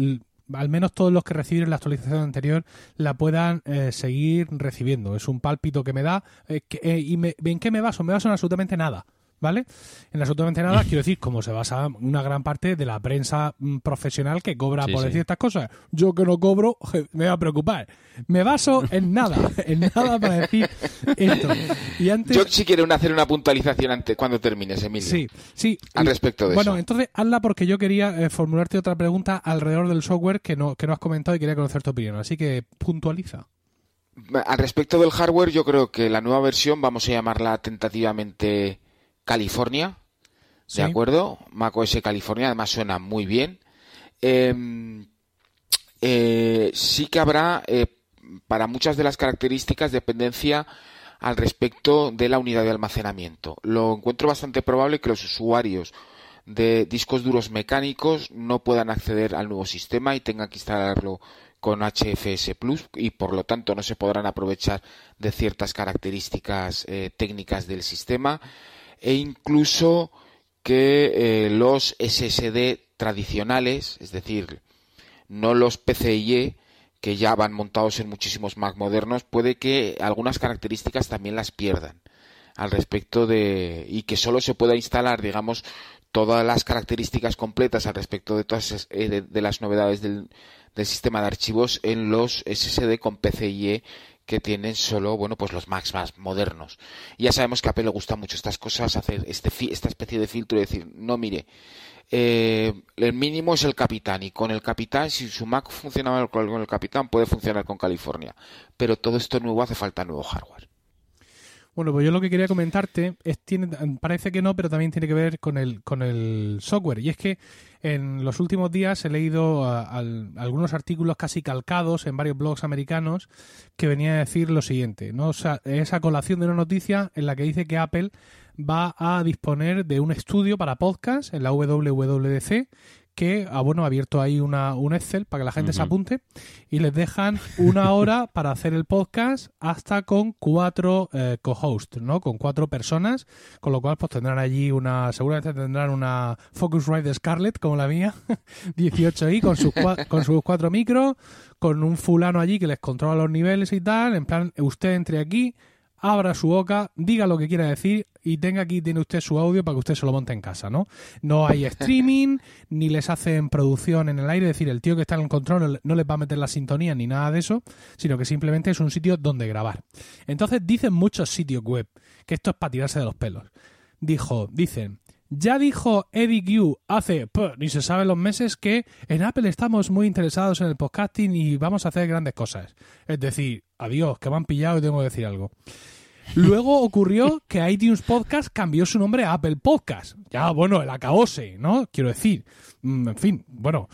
al menos todos los que reciben la actualización anterior la puedan eh, seguir recibiendo. Es un pálpito que me da. Eh, eh, ¿Y me, en qué me baso? Me baso en absolutamente nada. ¿Vale? En absolutamente nada, quiero decir, como se basa una gran parte de la prensa mm, profesional que cobra por decir estas cosas. Yo que no cobro, [LAUGHS] me va a preocupar. Me baso en nada, [LAUGHS] en nada para decir esto. Y antes... Yo sí quiero hacer una puntualización antes, cuando termines, Emilio. Sí, sí. Al respecto de eso. Bueno, entonces hazla porque yo quería eh, formularte otra pregunta alrededor del software que no, que no has comentado y quería conocer tu opinión. Así que puntualiza. Al respecto del hardware, yo creo que la nueva versión, vamos a llamarla tentativamente California, ¿de acuerdo? macOS California, además suena muy bien. Em, eh, sí que habrá eh, para muchas de las características dependencia al respecto de la unidad de almacenamiento. Lo encuentro bastante probable que los usuarios de discos duros mecánicos no puedan acceder al nuevo sistema y tengan que instalarlo con HFS Plus y por lo tanto no se podrán aprovechar de ciertas características eh, técnicas del sistema e incluso que eh, los SSD tradicionales, es decir, no los PCIe, que ya van montados en muchísimos Mac modernos, puede que algunas características también las pierdan al respecto de y que solo se pueda instalar, digamos, todas las características completas al respecto de todas eh, de, las novedades del, del, sistema de archivos en los SSD con PCIe que tienen solo, bueno, pues los Macs más modernos. Ya sabemos que a Apple le gusta mucho estas cosas, hacer este, esta especie de filtro y decir, no, mire, eh, el mínimo es el capitán y con el capitán, si su Mac funcionaba con el capitán, puede funcionar con California. Pero todo esto nuevo hace falta nuevo hardware. Bueno, pues yo lo que quería comentarte es tiene parece que no, pero también tiene que ver con el con el software y es que en los últimos días he leído algunos artículos casi calcados en varios blogs americanos que venían a decir lo siguiente, ¿no? Sea, esa colación de una noticia en la que dice que Apple va a disponer de un estudio para podcast en la WWDC que ah, bueno, ha abierto ahí una, un Excel para que la gente se apunte y les dejan una [LAUGHS] hora para hacer el podcast hasta con cuatro eh, co-hosts, ¿no? Con cuatro personas, con lo cual pues tendrán allí una, seguramente tendrán una Focusrite Scarlett como la mía, [LAUGHS] 18i con sus, con sus cuatro micros, con un fulano allí que les controla los niveles y tal, en plan, usted entre aquí, abra su boca, diga lo que quiera decir y tenga aquí, tiene usted su audio para que usted se lo monte en casa, ¿no? No hay [LAUGHS] streaming, ni les hacen producción en el aire, es decir, el tío que está en el control no les va a meter la sintonía ni nada de eso, sino que simplemente es un sitio donde grabar. Entonces dicen muchos sitios web que esto es para tirarse de los pelos. Dijo, dicen, ya dijo Eddie Q hace, ni se sabe los meses, que en Apple estamos muy interesados en el podcasting y vamos a hacer grandes cosas. Es decir, adiós, que me han pillado y tengo que decir algo. Luego ocurrió que iTunes Podcast cambió su nombre a Apple Podcast. Ya, bueno, el acabose, ¿no? Quiero decir. Mm, en fin, bueno,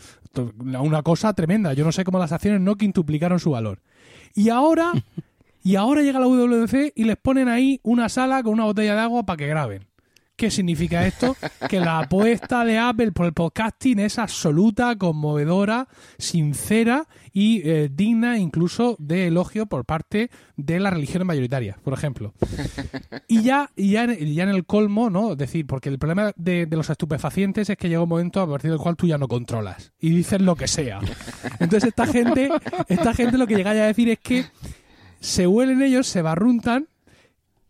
una cosa tremenda. Yo no sé cómo las acciones no quintuplicaron su valor. Y ahora, [LAUGHS] y ahora llega la WWC y les ponen ahí una sala con una botella de agua para que graben. ¿Qué significa esto? Que la apuesta de Apple por el podcasting es absoluta, conmovedora, sincera y eh, digna incluso de elogio por parte de las religiones mayoritarias, por ejemplo. Y ya, ya, en, ya en el colmo, ¿no? Es decir, porque el problema de, de los estupefacientes es que llega un momento a partir del cual tú ya no controlas y dices lo que sea. Entonces esta gente, esta gente lo que llega a decir es que se huelen ellos, se barruntan,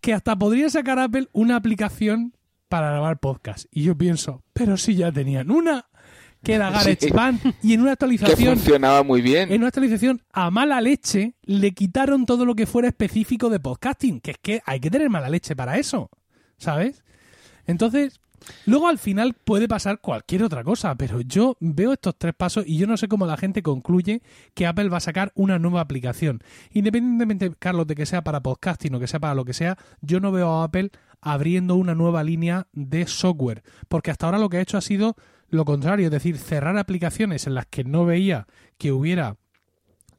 que hasta podría sacar Apple una aplicación para grabar podcast. Y yo pienso, pero si ya tenían una, que era [LAUGHS] GarageBand, y en una Que actualización, funcionaba muy bien. en una actualización a mala leche, le quitaron todo lo que fuera específico de podcasting, que es que hay que tener mala leche para eso, ¿sabes? Entonces, luego al final puede pasar cualquier otra cosa, pero yo veo estos tres pasos y yo no sé cómo la gente concluye que Apple va a sacar una nueva aplicación. Independientemente, Carlos, de que sea para podcasting o que sea para lo que sea, yo no veo a Apple abriendo una nueva línea de software, porque hasta ahora lo que ha hecho ha sido lo contrario, es decir, cerrar aplicaciones en las que no veía que hubiera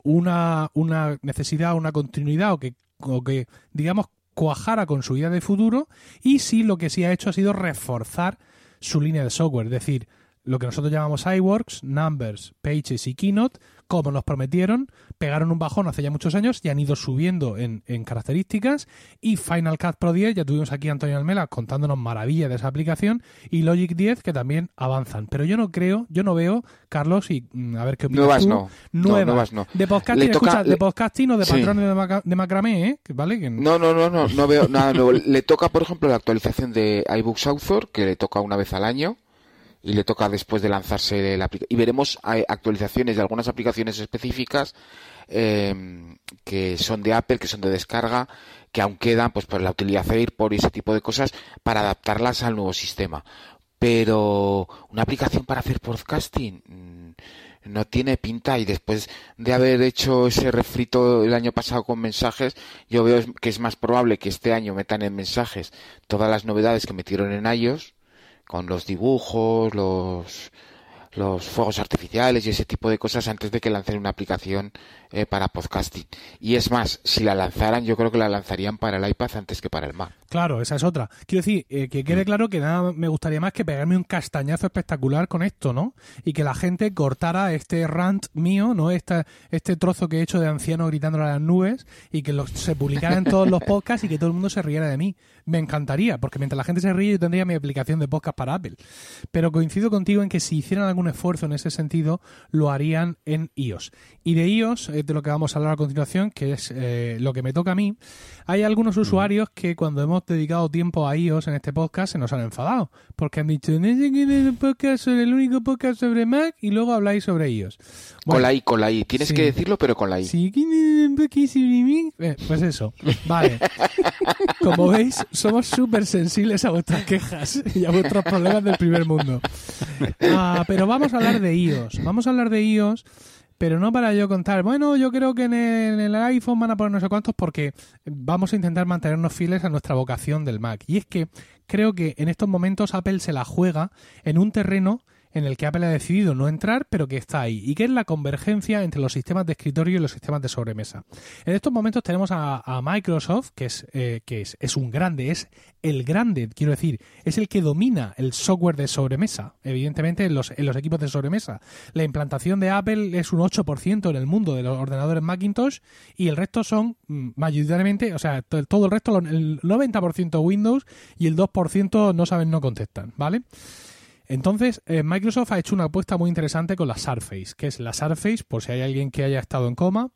una, una necesidad, una continuidad o que, o que, digamos, cuajara con su idea de futuro y sí lo que sí ha hecho ha sido reforzar su línea de software, es decir, lo que nosotros llamamos iWorks, Numbers, Pages y Keynote, como nos prometieron, pegaron un bajón hace ya muchos años y han ido subiendo en, en características y Final Cut Pro 10, ya tuvimos aquí a Antonio Almela contándonos maravillas de esa aplicación y Logic 10 que también avanzan, pero yo no creo, yo no veo, Carlos, y mm, a ver qué opinas Nuevas tú, no. No, nuevas, no. de podcasting, toca- escucha, de podcasting o de Sí. patrones de, maca- de macramé, ¿eh? ¿vale? Que- No, no, no, no, no veo nada nuevo. Le toca, por ejemplo, la actualización de iBooks Author, que le toca una vez al año, y le toca después de lanzarse la aplicación. Y veremos actualizaciones de algunas aplicaciones específicas eh, que son de Apple, que son de descarga, que aún quedan, pues, por la utilidad AirPort y ese tipo de cosas, para adaptarlas al nuevo sistema. Pero una aplicación para hacer podcasting mm, no tiene pinta y después de haber hecho ese refrito el año pasado con mensajes, yo veo que es más probable que este año metan en mensajes todas las novedades que metieron en iOS, con los dibujos, los los fuegos artificiales y ese tipo de cosas antes de que lancen una aplicación eh, para podcasting. Y es más, si la lanzaran, yo creo que la lanzarían para el iPad antes que para el Mac. Claro, esa es otra. Quiero decir, eh, que Mm. quede claro que nada me gustaría más que pegarme un castañazo espectacular con esto, ¿no? Y que la gente cortara este rant mío, ¿no? Esta, este trozo que he hecho de anciano gritándole a las nubes y que lo- se publicara en todos los [LAUGHS] podcasts y que todo el mundo se riera de mí. Me encantaría, porque mientras la gente se ríe yo tendría mi aplicación de podcast para Apple. Pero coincido contigo en que si hicieran algún esfuerzo en ese sentido, lo harían en iOS. Y de iOS, eh, de lo que vamos a hablar a continuación, que es eh, lo que me toca a mí, hay algunos usuarios que cuando hemos dedicado tiempo a iOS en este podcast se nos han enfadado, porque han dicho, no sé quién es el podcast sobre el único podcast sobre Mac y luego habláis sobre iOS. con la I, con la I. Tienes sí. que decirlo, pero con la I. Sí, ¿quién es el podcast sobre Mac? Eh, pues eso, vale. [LAUGHS] Como veis, somos súper sensibles a vuestras quejas y a vuestros problemas del primer mundo. Ah, pero vamos a hablar de iOS. Vamos a hablar de iOS, pero no para yo contar, bueno, yo creo que en el, iPhone van a poner no sé cuántos porque vamos a intentar mantenernos fieles a nuestra vocación del Mac. Y es que creo que en estos momentos Apple se la juega en un terreno en el que Apple ha decidido no entrar, pero que está ahí, y que es la convergencia entre los sistemas de escritorio y los sistemas de sobremesa. En estos momentos tenemos a, Microsoft, que es, eh, que es, es un grande, es el grande, quiero decir, es el que domina el software de sobremesa, evidentemente en los, en los equipos de sobremesa. La implantación de Apple es un 8% en el mundo de los ordenadores Macintosh y el resto son mm, mayoritariamente, o sea, to- todo el resto, el 90% Windows y el 2% no saben, no contestan, ¿vale? Entonces, eh, Microsoft ha hecho una apuesta muy interesante con la Surface, que es la Surface, por si hay alguien que haya estado en coma,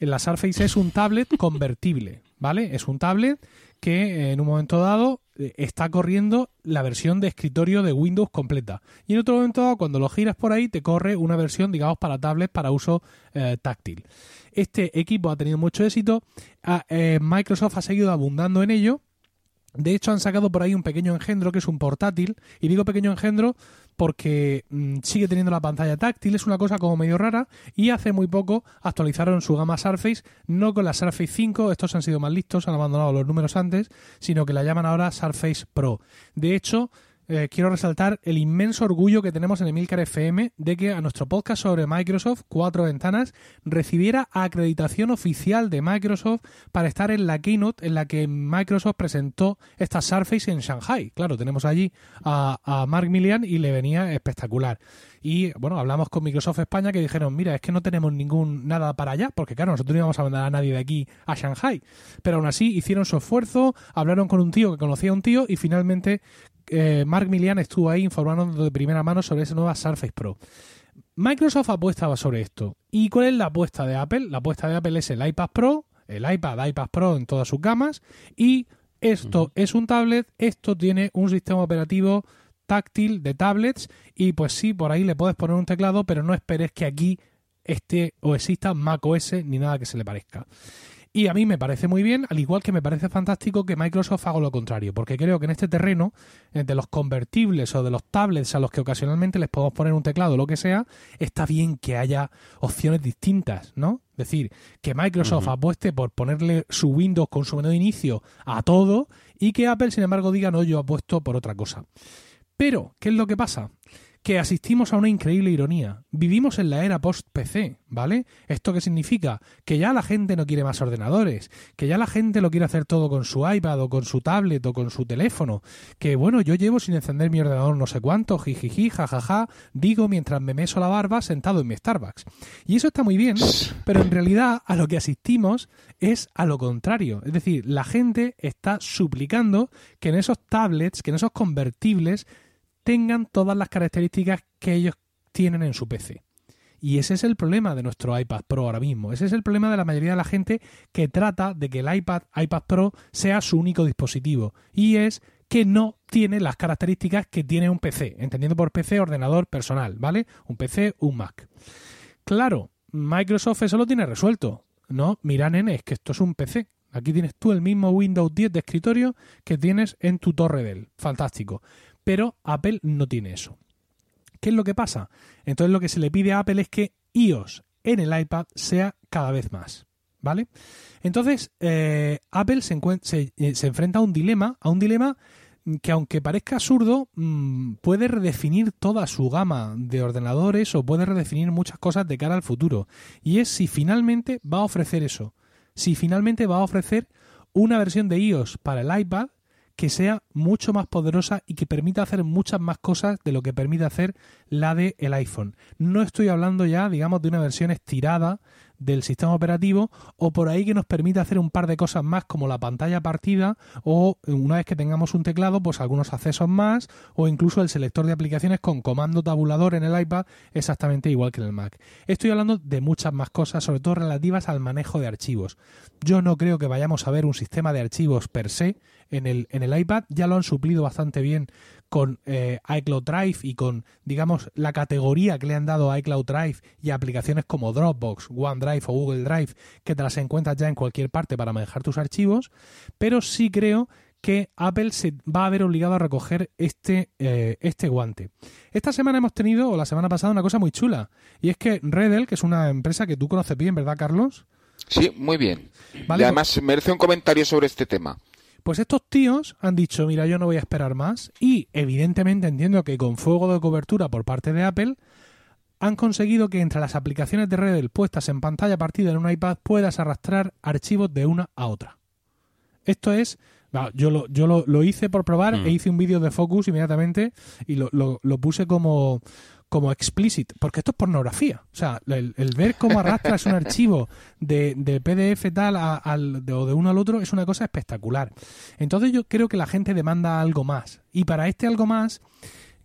la Surface es un tablet [LAUGHS] convertible, ¿vale? Es un tablet que eh, en un momento dado eh, está corriendo la versión de escritorio de Windows completa. Y en otro momento dado, cuando lo giras por ahí, te corre una versión, digamos, para tablet para uso táctil. Este equipo ha tenido mucho éxito. Microsoft ha seguido abundando en ello. De hecho, han sacado por ahí un pequeño engendro que es un portátil. Y digo pequeño engendro porque mm, sigue teniendo la pantalla táctil, es una cosa como medio rara. Y hace muy poco actualizaron su gama Surface, no con la Surface 5, estos han sido más listos, han abandonado los números antes, sino que la llaman ahora Surface Pro. De hecho, eh, quiero resaltar el inmenso orgullo que tenemos en Emilcar FM de que a nuestro podcast sobre Microsoft, Cuatro Ventanas, recibiera acreditación oficial de Microsoft para estar en la keynote en la que Microsoft presentó esta Surface en Shanghai. Claro, tenemos allí a, a Mark Millian y le venía espectacular. Y bueno, hablamos con Microsoft España que dijeron, mira, es que no tenemos ningún nada para allá, porque claro, nosotros no íbamos a mandar a nadie de aquí a Shanghai. Pero aún así hicieron su esfuerzo, hablaron con un tío que conocía a un tío y finalmente eh, Mark Milian estuvo ahí informando de primera mano sobre esa nueva Surface Pro. Microsoft apuestaba sobre esto. ¿Y cuál es la apuesta de Apple? La apuesta de Apple es el iPad Pro, el iPad, iPad Pro en todas sus gamas y esto es un tablet, esto tiene un sistema operativo táctil de tablets y pues sí, por ahí le puedes poner un teclado, pero no esperes que aquí esté o exista macOS ni nada que se le parezca. Y a mí me parece muy bien, al igual que me parece fantástico que Microsoft haga lo contrario, porque creo que en este terreno, eh, de los convertibles o de los tablets a los que ocasionalmente les podemos poner un teclado o lo que sea, está bien que haya opciones distintas, ¿no? Es decir, que Microsoft apueste por ponerle su Windows con su menú de inicio a todo y que Apple, sin embargo, diga no, yo apuesto por otra cosa. Pero, ¿qué es lo que pasa? que asistimos a una increíble ironía. Vivimos en la era post-PC, ¿vale? ¿Esto qué significa? Que ya la gente no quiere más ordenadores, que ya la gente lo quiere hacer todo con su iPad o con su tablet o con su teléfono, que bueno, yo llevo sin encender mi ordenador no sé cuánto, jijiji, jajaja, digo mientras me meso la barba sentado en mi Starbucks. Y eso está muy bien, pero en realidad a lo que asistimos es a lo contrario. Es decir, la gente está suplicando que en esos tablets, que en esos convertibles, tengan todas las características que ellos tienen en su PC. Y ese es el problema de nuestro iPad Pro ahora mismo. Ese es el problema de la mayoría de la gente que trata de que el iPad, iPad Pro sea su único dispositivo. Y es que no tiene las características que tiene un PC. Entendiendo por PC ordenador personal, ¿vale? Un PC, un Mac. Claro, Microsoft eso lo tiene resuelto. No, mira, nene, es que esto es un PC. Aquí tienes tú el mismo Windows 10 de escritorio que tienes en tu torre Dell. Fantástico pero Apple no tiene eso. ¿Qué es lo que pasa? Entonces lo que se le pide a Apple es que iOS en el iPad sea cada vez más. ¿Vale? Entonces, eh, Apple se, eh, se, enfrenta a un dilema, a un dilema que aunque parezca absurdo, mm, puede redefinir toda su gama de ordenadores o puede redefinir muchas cosas de cara al futuro. Y es si finalmente va a ofrecer eso. Si finalmente va a ofrecer una versión de iOS para el iPad que sea mucho más poderosa y que permita hacer muchas más cosas de lo que permite hacer la de el iPhone. No estoy hablando ya, digamos, de una versión estirada del sistema operativo o por ahí que nos permita hacer un par de cosas más como la pantalla partida o una vez que tengamos un teclado pues algunos accesos más o incluso el selector de aplicaciones con comando tabulador en el iPad exactamente igual que en el Mac. Estoy hablando de muchas más cosas sobre todo relativas al manejo de archivos. Yo no creo que vayamos a ver un sistema de archivos per se en el, en el iPad, ya lo han suplido bastante bien con eh, iCloud Drive y con, digamos, la categoría que le han dado a iCloud Drive y aplicaciones como Dropbox, OneDrive o Google Drive, que te las encuentras ya en cualquier parte para manejar tus archivos, pero sí creo que Apple se va a ver obligado a recoger este, eh, este guante. Esta semana hemos tenido, o la semana pasada, una cosa muy chula, y es que Redel, que es una empresa que tú conoces bien, ¿verdad, Carlos? Sí, muy bien. y además merece un comentario sobre este tema. Pues estos tíos han dicho, mira, yo no voy a esperar más y evidentemente entiendo que con fuego de cobertura por parte de Apple han conseguido que entre las aplicaciones de Redel puestas en pantalla partida en un iPad puedas arrastrar archivos de una a otra. Esto es, yo lo, yo lo, hice por probar mm. e hice un vídeo de Focus inmediatamente y lo, lo puse como, como explicit, porque esto es pornografía. O sea, el, ver cómo [LAUGHS] arrastras un archivo de, de PDF tal al, de, o de uno al otro es una cosa espectacular. Entonces yo creo que la gente demanda algo más. Y para este algo más,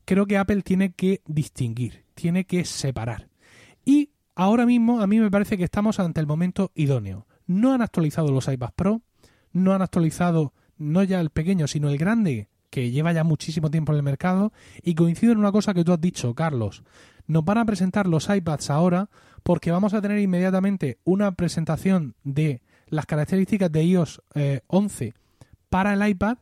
creo que Apple tiene que distinguir, tiene que separar. Y ahora mismo a mí me parece que estamos ante el momento idóneo. No han actualizado los iPads Pro, no han actualizado no ya el pequeño, sino el grande, que lleva ya muchísimo tiempo en el mercado y coincido en una cosa que tú has dicho, Carlos. Nos van a presentar los iPads ahora porque vamos a tener inmediatamente una presentación de las características de iOS 11 eh, para el iPad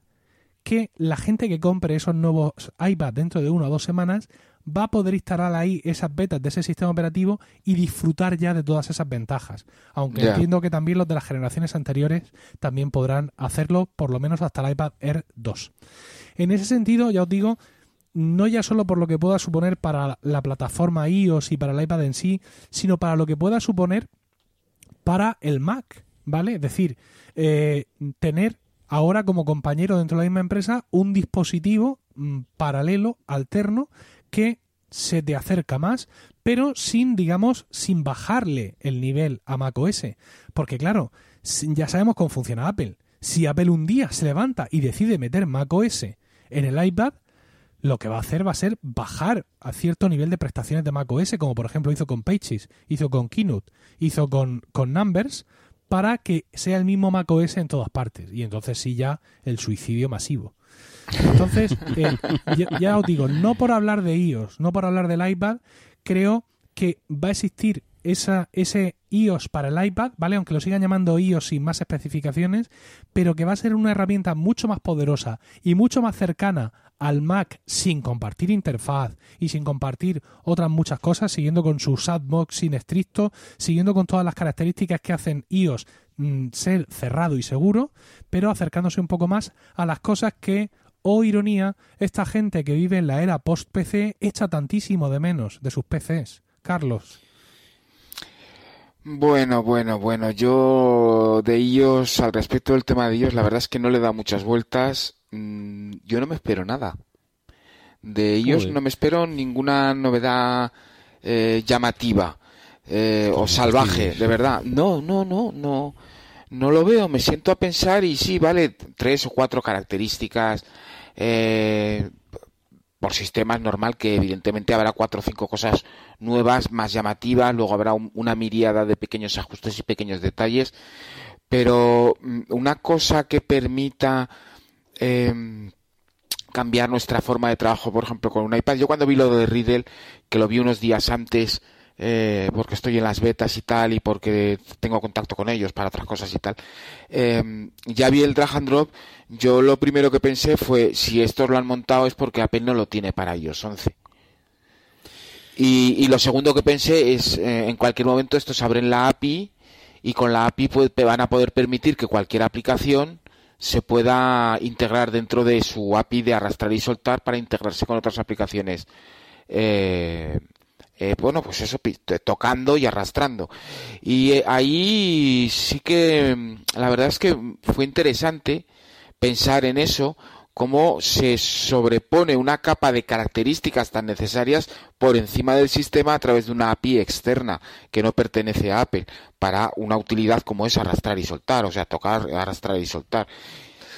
que la gente que compre esos nuevos iPads dentro de una o dos semanas va a poder instalar ahí esas betas de ese sistema operativo y disfrutar ya de todas esas ventajas. Aunque entiendo que también los de las generaciones anteriores también podrán hacerlo, por lo menos hasta el iPad Air 2. En ese sentido, ya os digo, no ya solo por lo que pueda suponer para la plataforma iOS y para el iPad en sí, sino para lo que pueda suponer para el Mac, ¿vale? Es decir, eh, tener ahora como compañero dentro de la misma empresa un dispositivo mm, paralelo, alterno, que se te acerca más, pero sin, digamos, sin bajarle el nivel a macOS. Porque claro, ya sabemos cómo funciona Apple. Si Apple un día se levanta y decide meter macOS en el iPad, lo que va a hacer va a ser bajar a cierto nivel de prestaciones de macOS, como por ejemplo hizo con Pages, hizo con Keynote, hizo con, con Numbers, para que sea el mismo macOS en todas partes. Y entonces sí ya el suicidio masivo. Entonces, eh, ya, os digo, no por hablar de iOS, no por hablar del iPad, creo que va a existir ese iOS para el iPad, ¿vale? Aunque lo sigan llamando iOS sin más especificaciones, pero que va a ser una herramienta mucho más poderosa y mucho más cercana al Mac sin compartir interfaz y sin compartir otras muchas cosas, siguiendo con su sin estricto, siguiendo con todas las características que hacen iOS mm, ser cerrado y seguro, pero acercándose un poco más a las cosas que, oh ironía, esta gente que vive en la era post-PC echa tantísimo de menos de sus PCs. Carlos. Bueno, bueno, bueno, yo de iOS, al respecto del tema de iOS, la verdad es que no le da muchas vueltas Mm, yo no me espero nada. De ellos no me espero ninguna novedad eh, llamativa eh, o salvaje, de verdad. No, no, no, no. No lo veo. Me siento a pensar y sí, vale, tres o cuatro características. Eh, por sistemas normal que evidentemente habrá cuatro o cinco cosas nuevas más llamativas, luego habrá una miriada de pequeños ajustes y pequeños detalles, pero mm, una cosa que permita Em, cambiar nuestra forma de trabajo, por ejemplo, con un iPad. Yo cuando vi lo de Riddle, que lo vi unos días antes, eh, porque estoy en las betas y tal, y porque tengo contacto con ellos para otras cosas y tal, em, ya vi el drag and drop. Yo lo primero que pensé fue, si estos lo han montado es porque Apple no lo tiene para iOS 11. Y, lo segundo que pensé es, eh, en cualquier momento estos abren la API y con la API pues, van a poder permitir que cualquier aplicación se pueda integrar dentro de su API de arrastrar y soltar para integrarse con otras aplicaciones. Eh, eh, bueno, pues eso, tocando y arrastrando. Y ahí sí que mm, la verdad es que fue interesante pensar en eso cómo se sobrepone una capa de características tan necesarias por encima del sistema a través de una API externa que no pertenece a Apple para una utilidad como es arrastrar y soltar, o sea, tocar, arrastrar y soltar.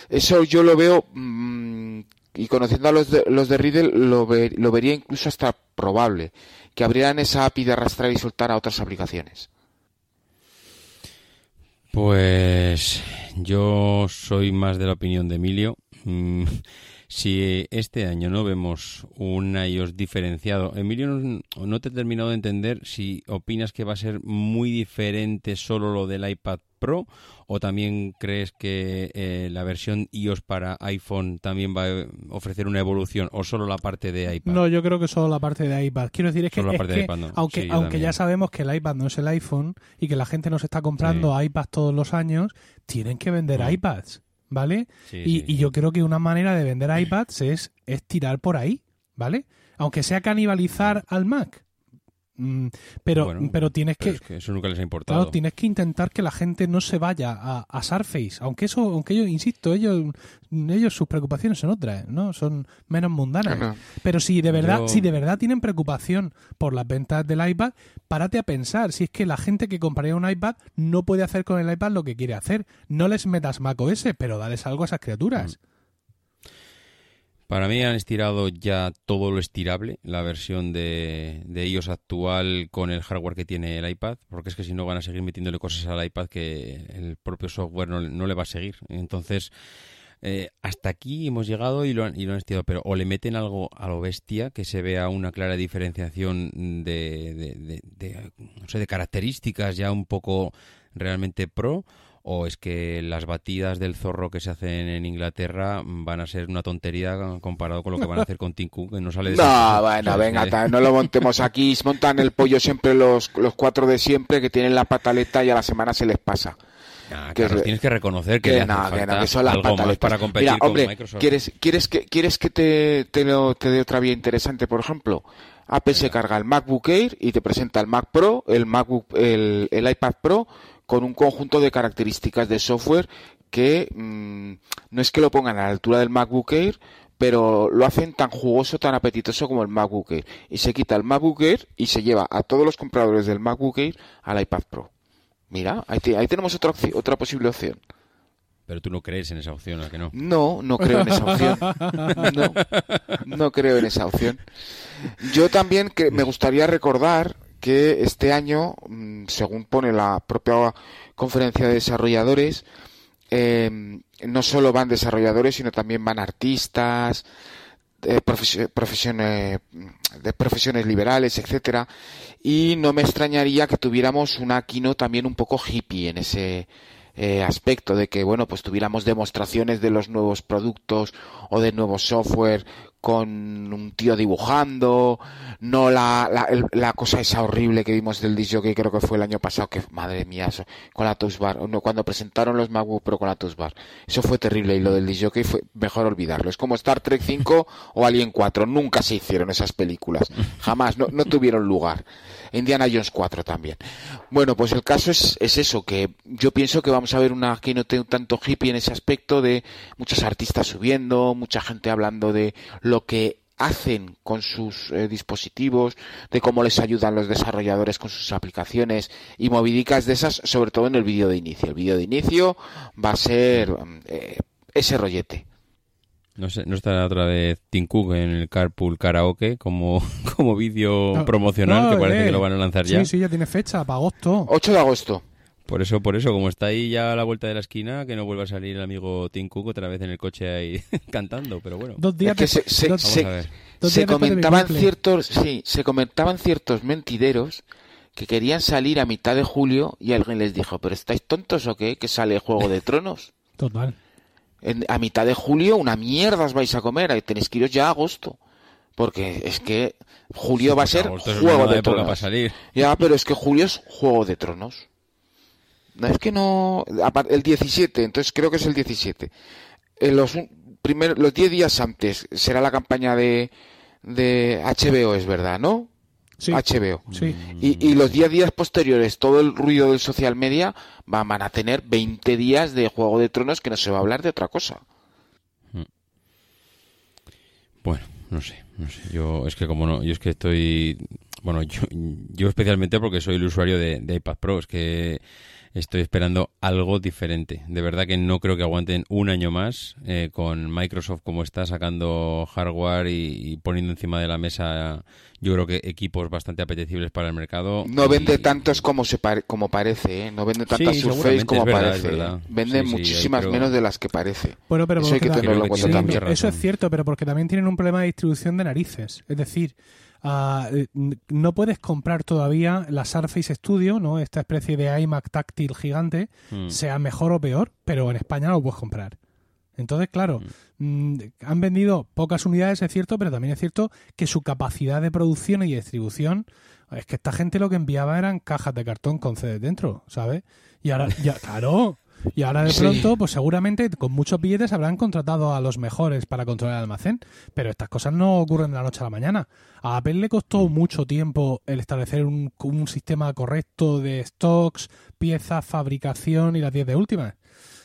Eso yo lo veo mm, y conociendo a los de, los de Riddle lo, lo vería incluso hasta probable que abrieran esa API de arrastrar y soltar a otras aplicaciones. Pues yo soy más de la opinión de Emilio. Mm, [LAUGHS] si este año no vemos un iOS diferenciado, Emilio, no, te he terminado de entender si opinas que va a ser muy diferente solo lo del iPad Pro o también crees que eh, la versión iOS para iPhone también va a ofrecer una evolución o solo la parte de iPad. No, yo creo que solo la parte de iPad. Quiero decir es que, aunque, aunque ya sabemos que el iPad no es el iPhone y que la gente nos está comprando iPads todos los años, tienen que vender mm. iPads. ¿Vale? y, yo creo que una manera de vender iPads es, es tirar por ahí, ¿vale? Aunque sea canibalizar al Mac. Mm, pero, pero tienes que, eso nunca les ha importado. Claro, tienes que intentar que la gente no se vaya a, a Surface, aunque eso, aunque yo insisto, ellos, ellos sus preocupaciones son otras, ¿no? Son menos mundanas. Pero si de verdad, si de verdad tienen preocupación por las ventas del iPad, párate a pensar si es que la gente que compraría un iPad no puede hacer con el iPad lo que quiere hacer. No les metas macOS, pero dales algo a esas criaturas. Mm. Para mí han estirado ya todo lo estirable, la versión de, de iOS actual con el hardware que tiene el iPad, porque es que si no van a seguir metiéndole cosas al iPad que el propio software no, le va a seguir. Entonces, eh, hasta aquí hemos llegado y lo, han, y lo han estirado, pero o le meten algo a lo bestia, que se vea una clara diferenciación de, de, de, no sé, de características ya un poco realmente pro, o es que las batidas del zorro que se hacen en Inglaterra van a ser una tontería comparado con lo que van a hacer con Tinku, que no sale de No, bueno, venga, no lo montemos aquí. [LAUGHS] Montan el pollo siempre los, los cuatro de siempre que tienen la pataleta y a la semana se les pasa. Ah, Carlos, tienes que reconocer que, que le no, que no, que son las algo más para competir Mira, con hombre, Microsoft. ¿quieres, quieres que, ¿quieres que te, te, te dé otra vía interesante? Por ejemplo, Apple se carga el MacBook Air y te presenta el Mac Pro, el MacBook, el, el iPad Pro, con un conjunto de características de software que mm, no es que lo pongan a la altura del MacBook Air, pero lo hacen tan jugoso, tan apetitoso como el MacBook Air. Y se quita el MacBook Air y se lleva a todos los compradores del MacBook Air al iPad Pro. Mira, ahí, te- ahí tenemos otra, otra posible opción. Pero tú no crees en esa opción, ¿a que no? No, no creo en esa opción. No, no creo en esa opción. Yo también que me gustaría recordar que este año, mm, según pone la propia conferencia de desarrolladores, eh, no solo van desarrolladores, sino también van artistas, eh, de profesiones liberales, etcétera, y no me extrañaría que tuviéramos una keynote también un poco hippie en ese eh, aspecto de que bueno pues tuviéramos demostraciones de los nuevos productos o de nuevo software con un tío dibujando. No la, la, cosa esa horrible que vimos del disc que creo que fue el año pasado que madre mía eso, con la touch bar. No, cuando presentaron los MacBook Pro con la touch bar. Eso fue terrible y lo del disc fue mejor olvidarlo. Es como Star Trek 5 o Alien 4 nunca se hicieron esas películas. Jamás no, no tuvieron lugar Indiana Jones 4 también bueno pues el caso es, es eso que yo pienso que vamos a ver una keynote un tanto hippie en ese aspecto de muchos artistas subiendo mucha gente hablando de lo que hacen con sus eh, dispositivos, de cómo les ayudan los desarrolladores con sus aplicaciones y movidicas de esas, sobre todo en el vídeo de inicio. El vídeo de inicio va a ser mm, eh, ese rollete. No sé, no está otra vez Tim Cook en el Carpool Karaoke como, [LAUGHS] como vídeo No, promocional no, que parece eh, que lo van a lanzar ya. Sí, sí, ya tiene fecha, para agosto. 8 de agosto. Por eso, por eso, como está ahí ya a la vuelta de la esquina, que no vuelva a salir el amigo Tim Cook otra vez en el coche ahí [LAUGHS] cantando, pero bueno. Dos días Es que se, se- se- a ver. dos se comentaban ciertos, sí, se comentaban ciertos mentideros que querían salir a mitad de julio y alguien les dijo, pero estáis tontos o qué, que sale Juego de Tronos. Total. En- a mitad de julio una mierda os vais a comer, tenéis que iros ya a agosto. Porque es que julio va a ser Juego de Tronos. para salir. Ya, pero es que julio es Juego de Tronos. No, es que no... El 17, entonces creo que es el 17. En los, un- primer- los 10 días antes será la campaña de, de HBO, es verdad, ¿no? Sí. HBO. Sí. Y, y los 10 días posteriores, todo el ruido del social media, van van a tener 20 días de Juego de Tronos que no se va a hablar de otra cosa. Bueno, no sé, no sé. Yo es que como no, yo es que estoy, bueno, yo, yo especialmente porque soy el usuario de, de iPad Pro, es que estoy esperando algo diferente. De verdad que no creo que aguanten un año más eh, con Microsoft como está sacando hardware y, y poniendo encima de la mesa, yo creo que equipos bastante apetecibles para el mercado. No Y- vende tantos como se pare- como parece, ¿eh? No vende tantas Sí, Surface como es verdad, parece. es ¿eh? Vende Sí, sí, muchísimas creo- menos de las que parece. Bueno, pero Eso hay que tenerlo en cuenta también. Eso es cierto, pero porque también tienen un problema de distribución de narices. Es decir, ah, eh, no puedes comprar todavía la Surface Studio, ¿no? Esta especie de iMac táctil gigante, Mm. sea mejor o peor, pero en España no lo puedes comprar. Entonces, claro, mm, han vendido pocas unidades, es cierto, pero también es cierto que su capacidad de producción y distribución es que esta gente lo que enviaba eran cajas de cartón con CD dentro, ¿sabes? Y ahora, ya, claro, y ahora de Sí. pronto, pues seguramente con muchos billetes habrán contratado a los mejores para controlar el almacén, pero estas cosas no ocurren de la noche a la mañana. A Apple le costó mucho tiempo el establecer un, un sistema correcto de stocks, piezas, fabricación y las 10 de últimas.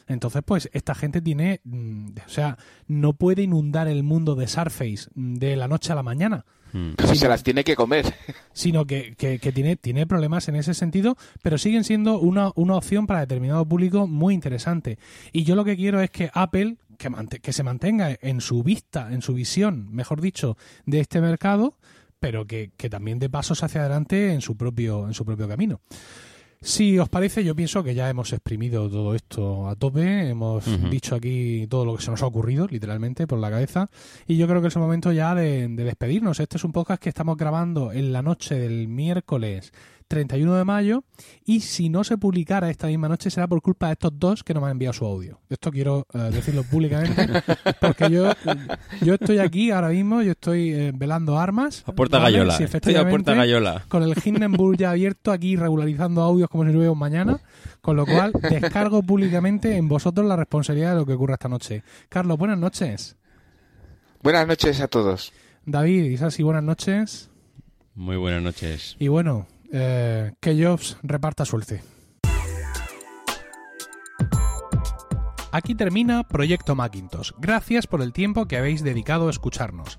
Entonces, pues esta gente tiene, mm, o sea, no puede inundar el mundo de Surface mm, de la noche a la mañana, Mm. Pero se las tiene que comer. [LAUGHS] sino que, que- que tiene, tiene problemas en ese sentido, pero siguen siendo una, una opción para determinado público muy interesante. Y yo lo que quiero es que Apple, que se mantenga en su vista, en su visión, mejor dicho, de este mercado, pero que, que también dé pasos hacia adelante en su propio, en su propio camino. Si os parece, yo pienso que ya hemos exprimido todo esto a tope, hemos dicho aquí todo lo que se nos ha ocurrido, literalmente, por la cabeza, y yo creo que es el momento ya de, de despedirnos. Este es un podcast que estamos grabando en la noche del miércoles 31 de mayo y si no se publicara esta misma noche será por culpa de estos dos que no me han enviado su audio. Esto quiero eh, decirlo públicamente [LAUGHS] porque yo, yo estoy aquí ahora mismo, yo estoy eh, velando armas. A puerta ¿vale? gallola. Si Estoy a puerta efectivamente, gallola. Con el Hindenburg ya abierto aquí regularizando audios como si no hubiera un mañana, con lo cual descargo públicamente en vosotros la responsabilidad de lo que ocurra esta noche. Carlos, buenas noches. Buenas noches a todos. David, Isasi, buenas noches. Muy buenas noches. Y bueno, eh, que Jobs reparta suerte. Aquí termina Proyecto Macintosh. Gracias por el tiempo que habéis dedicado a escucharnos.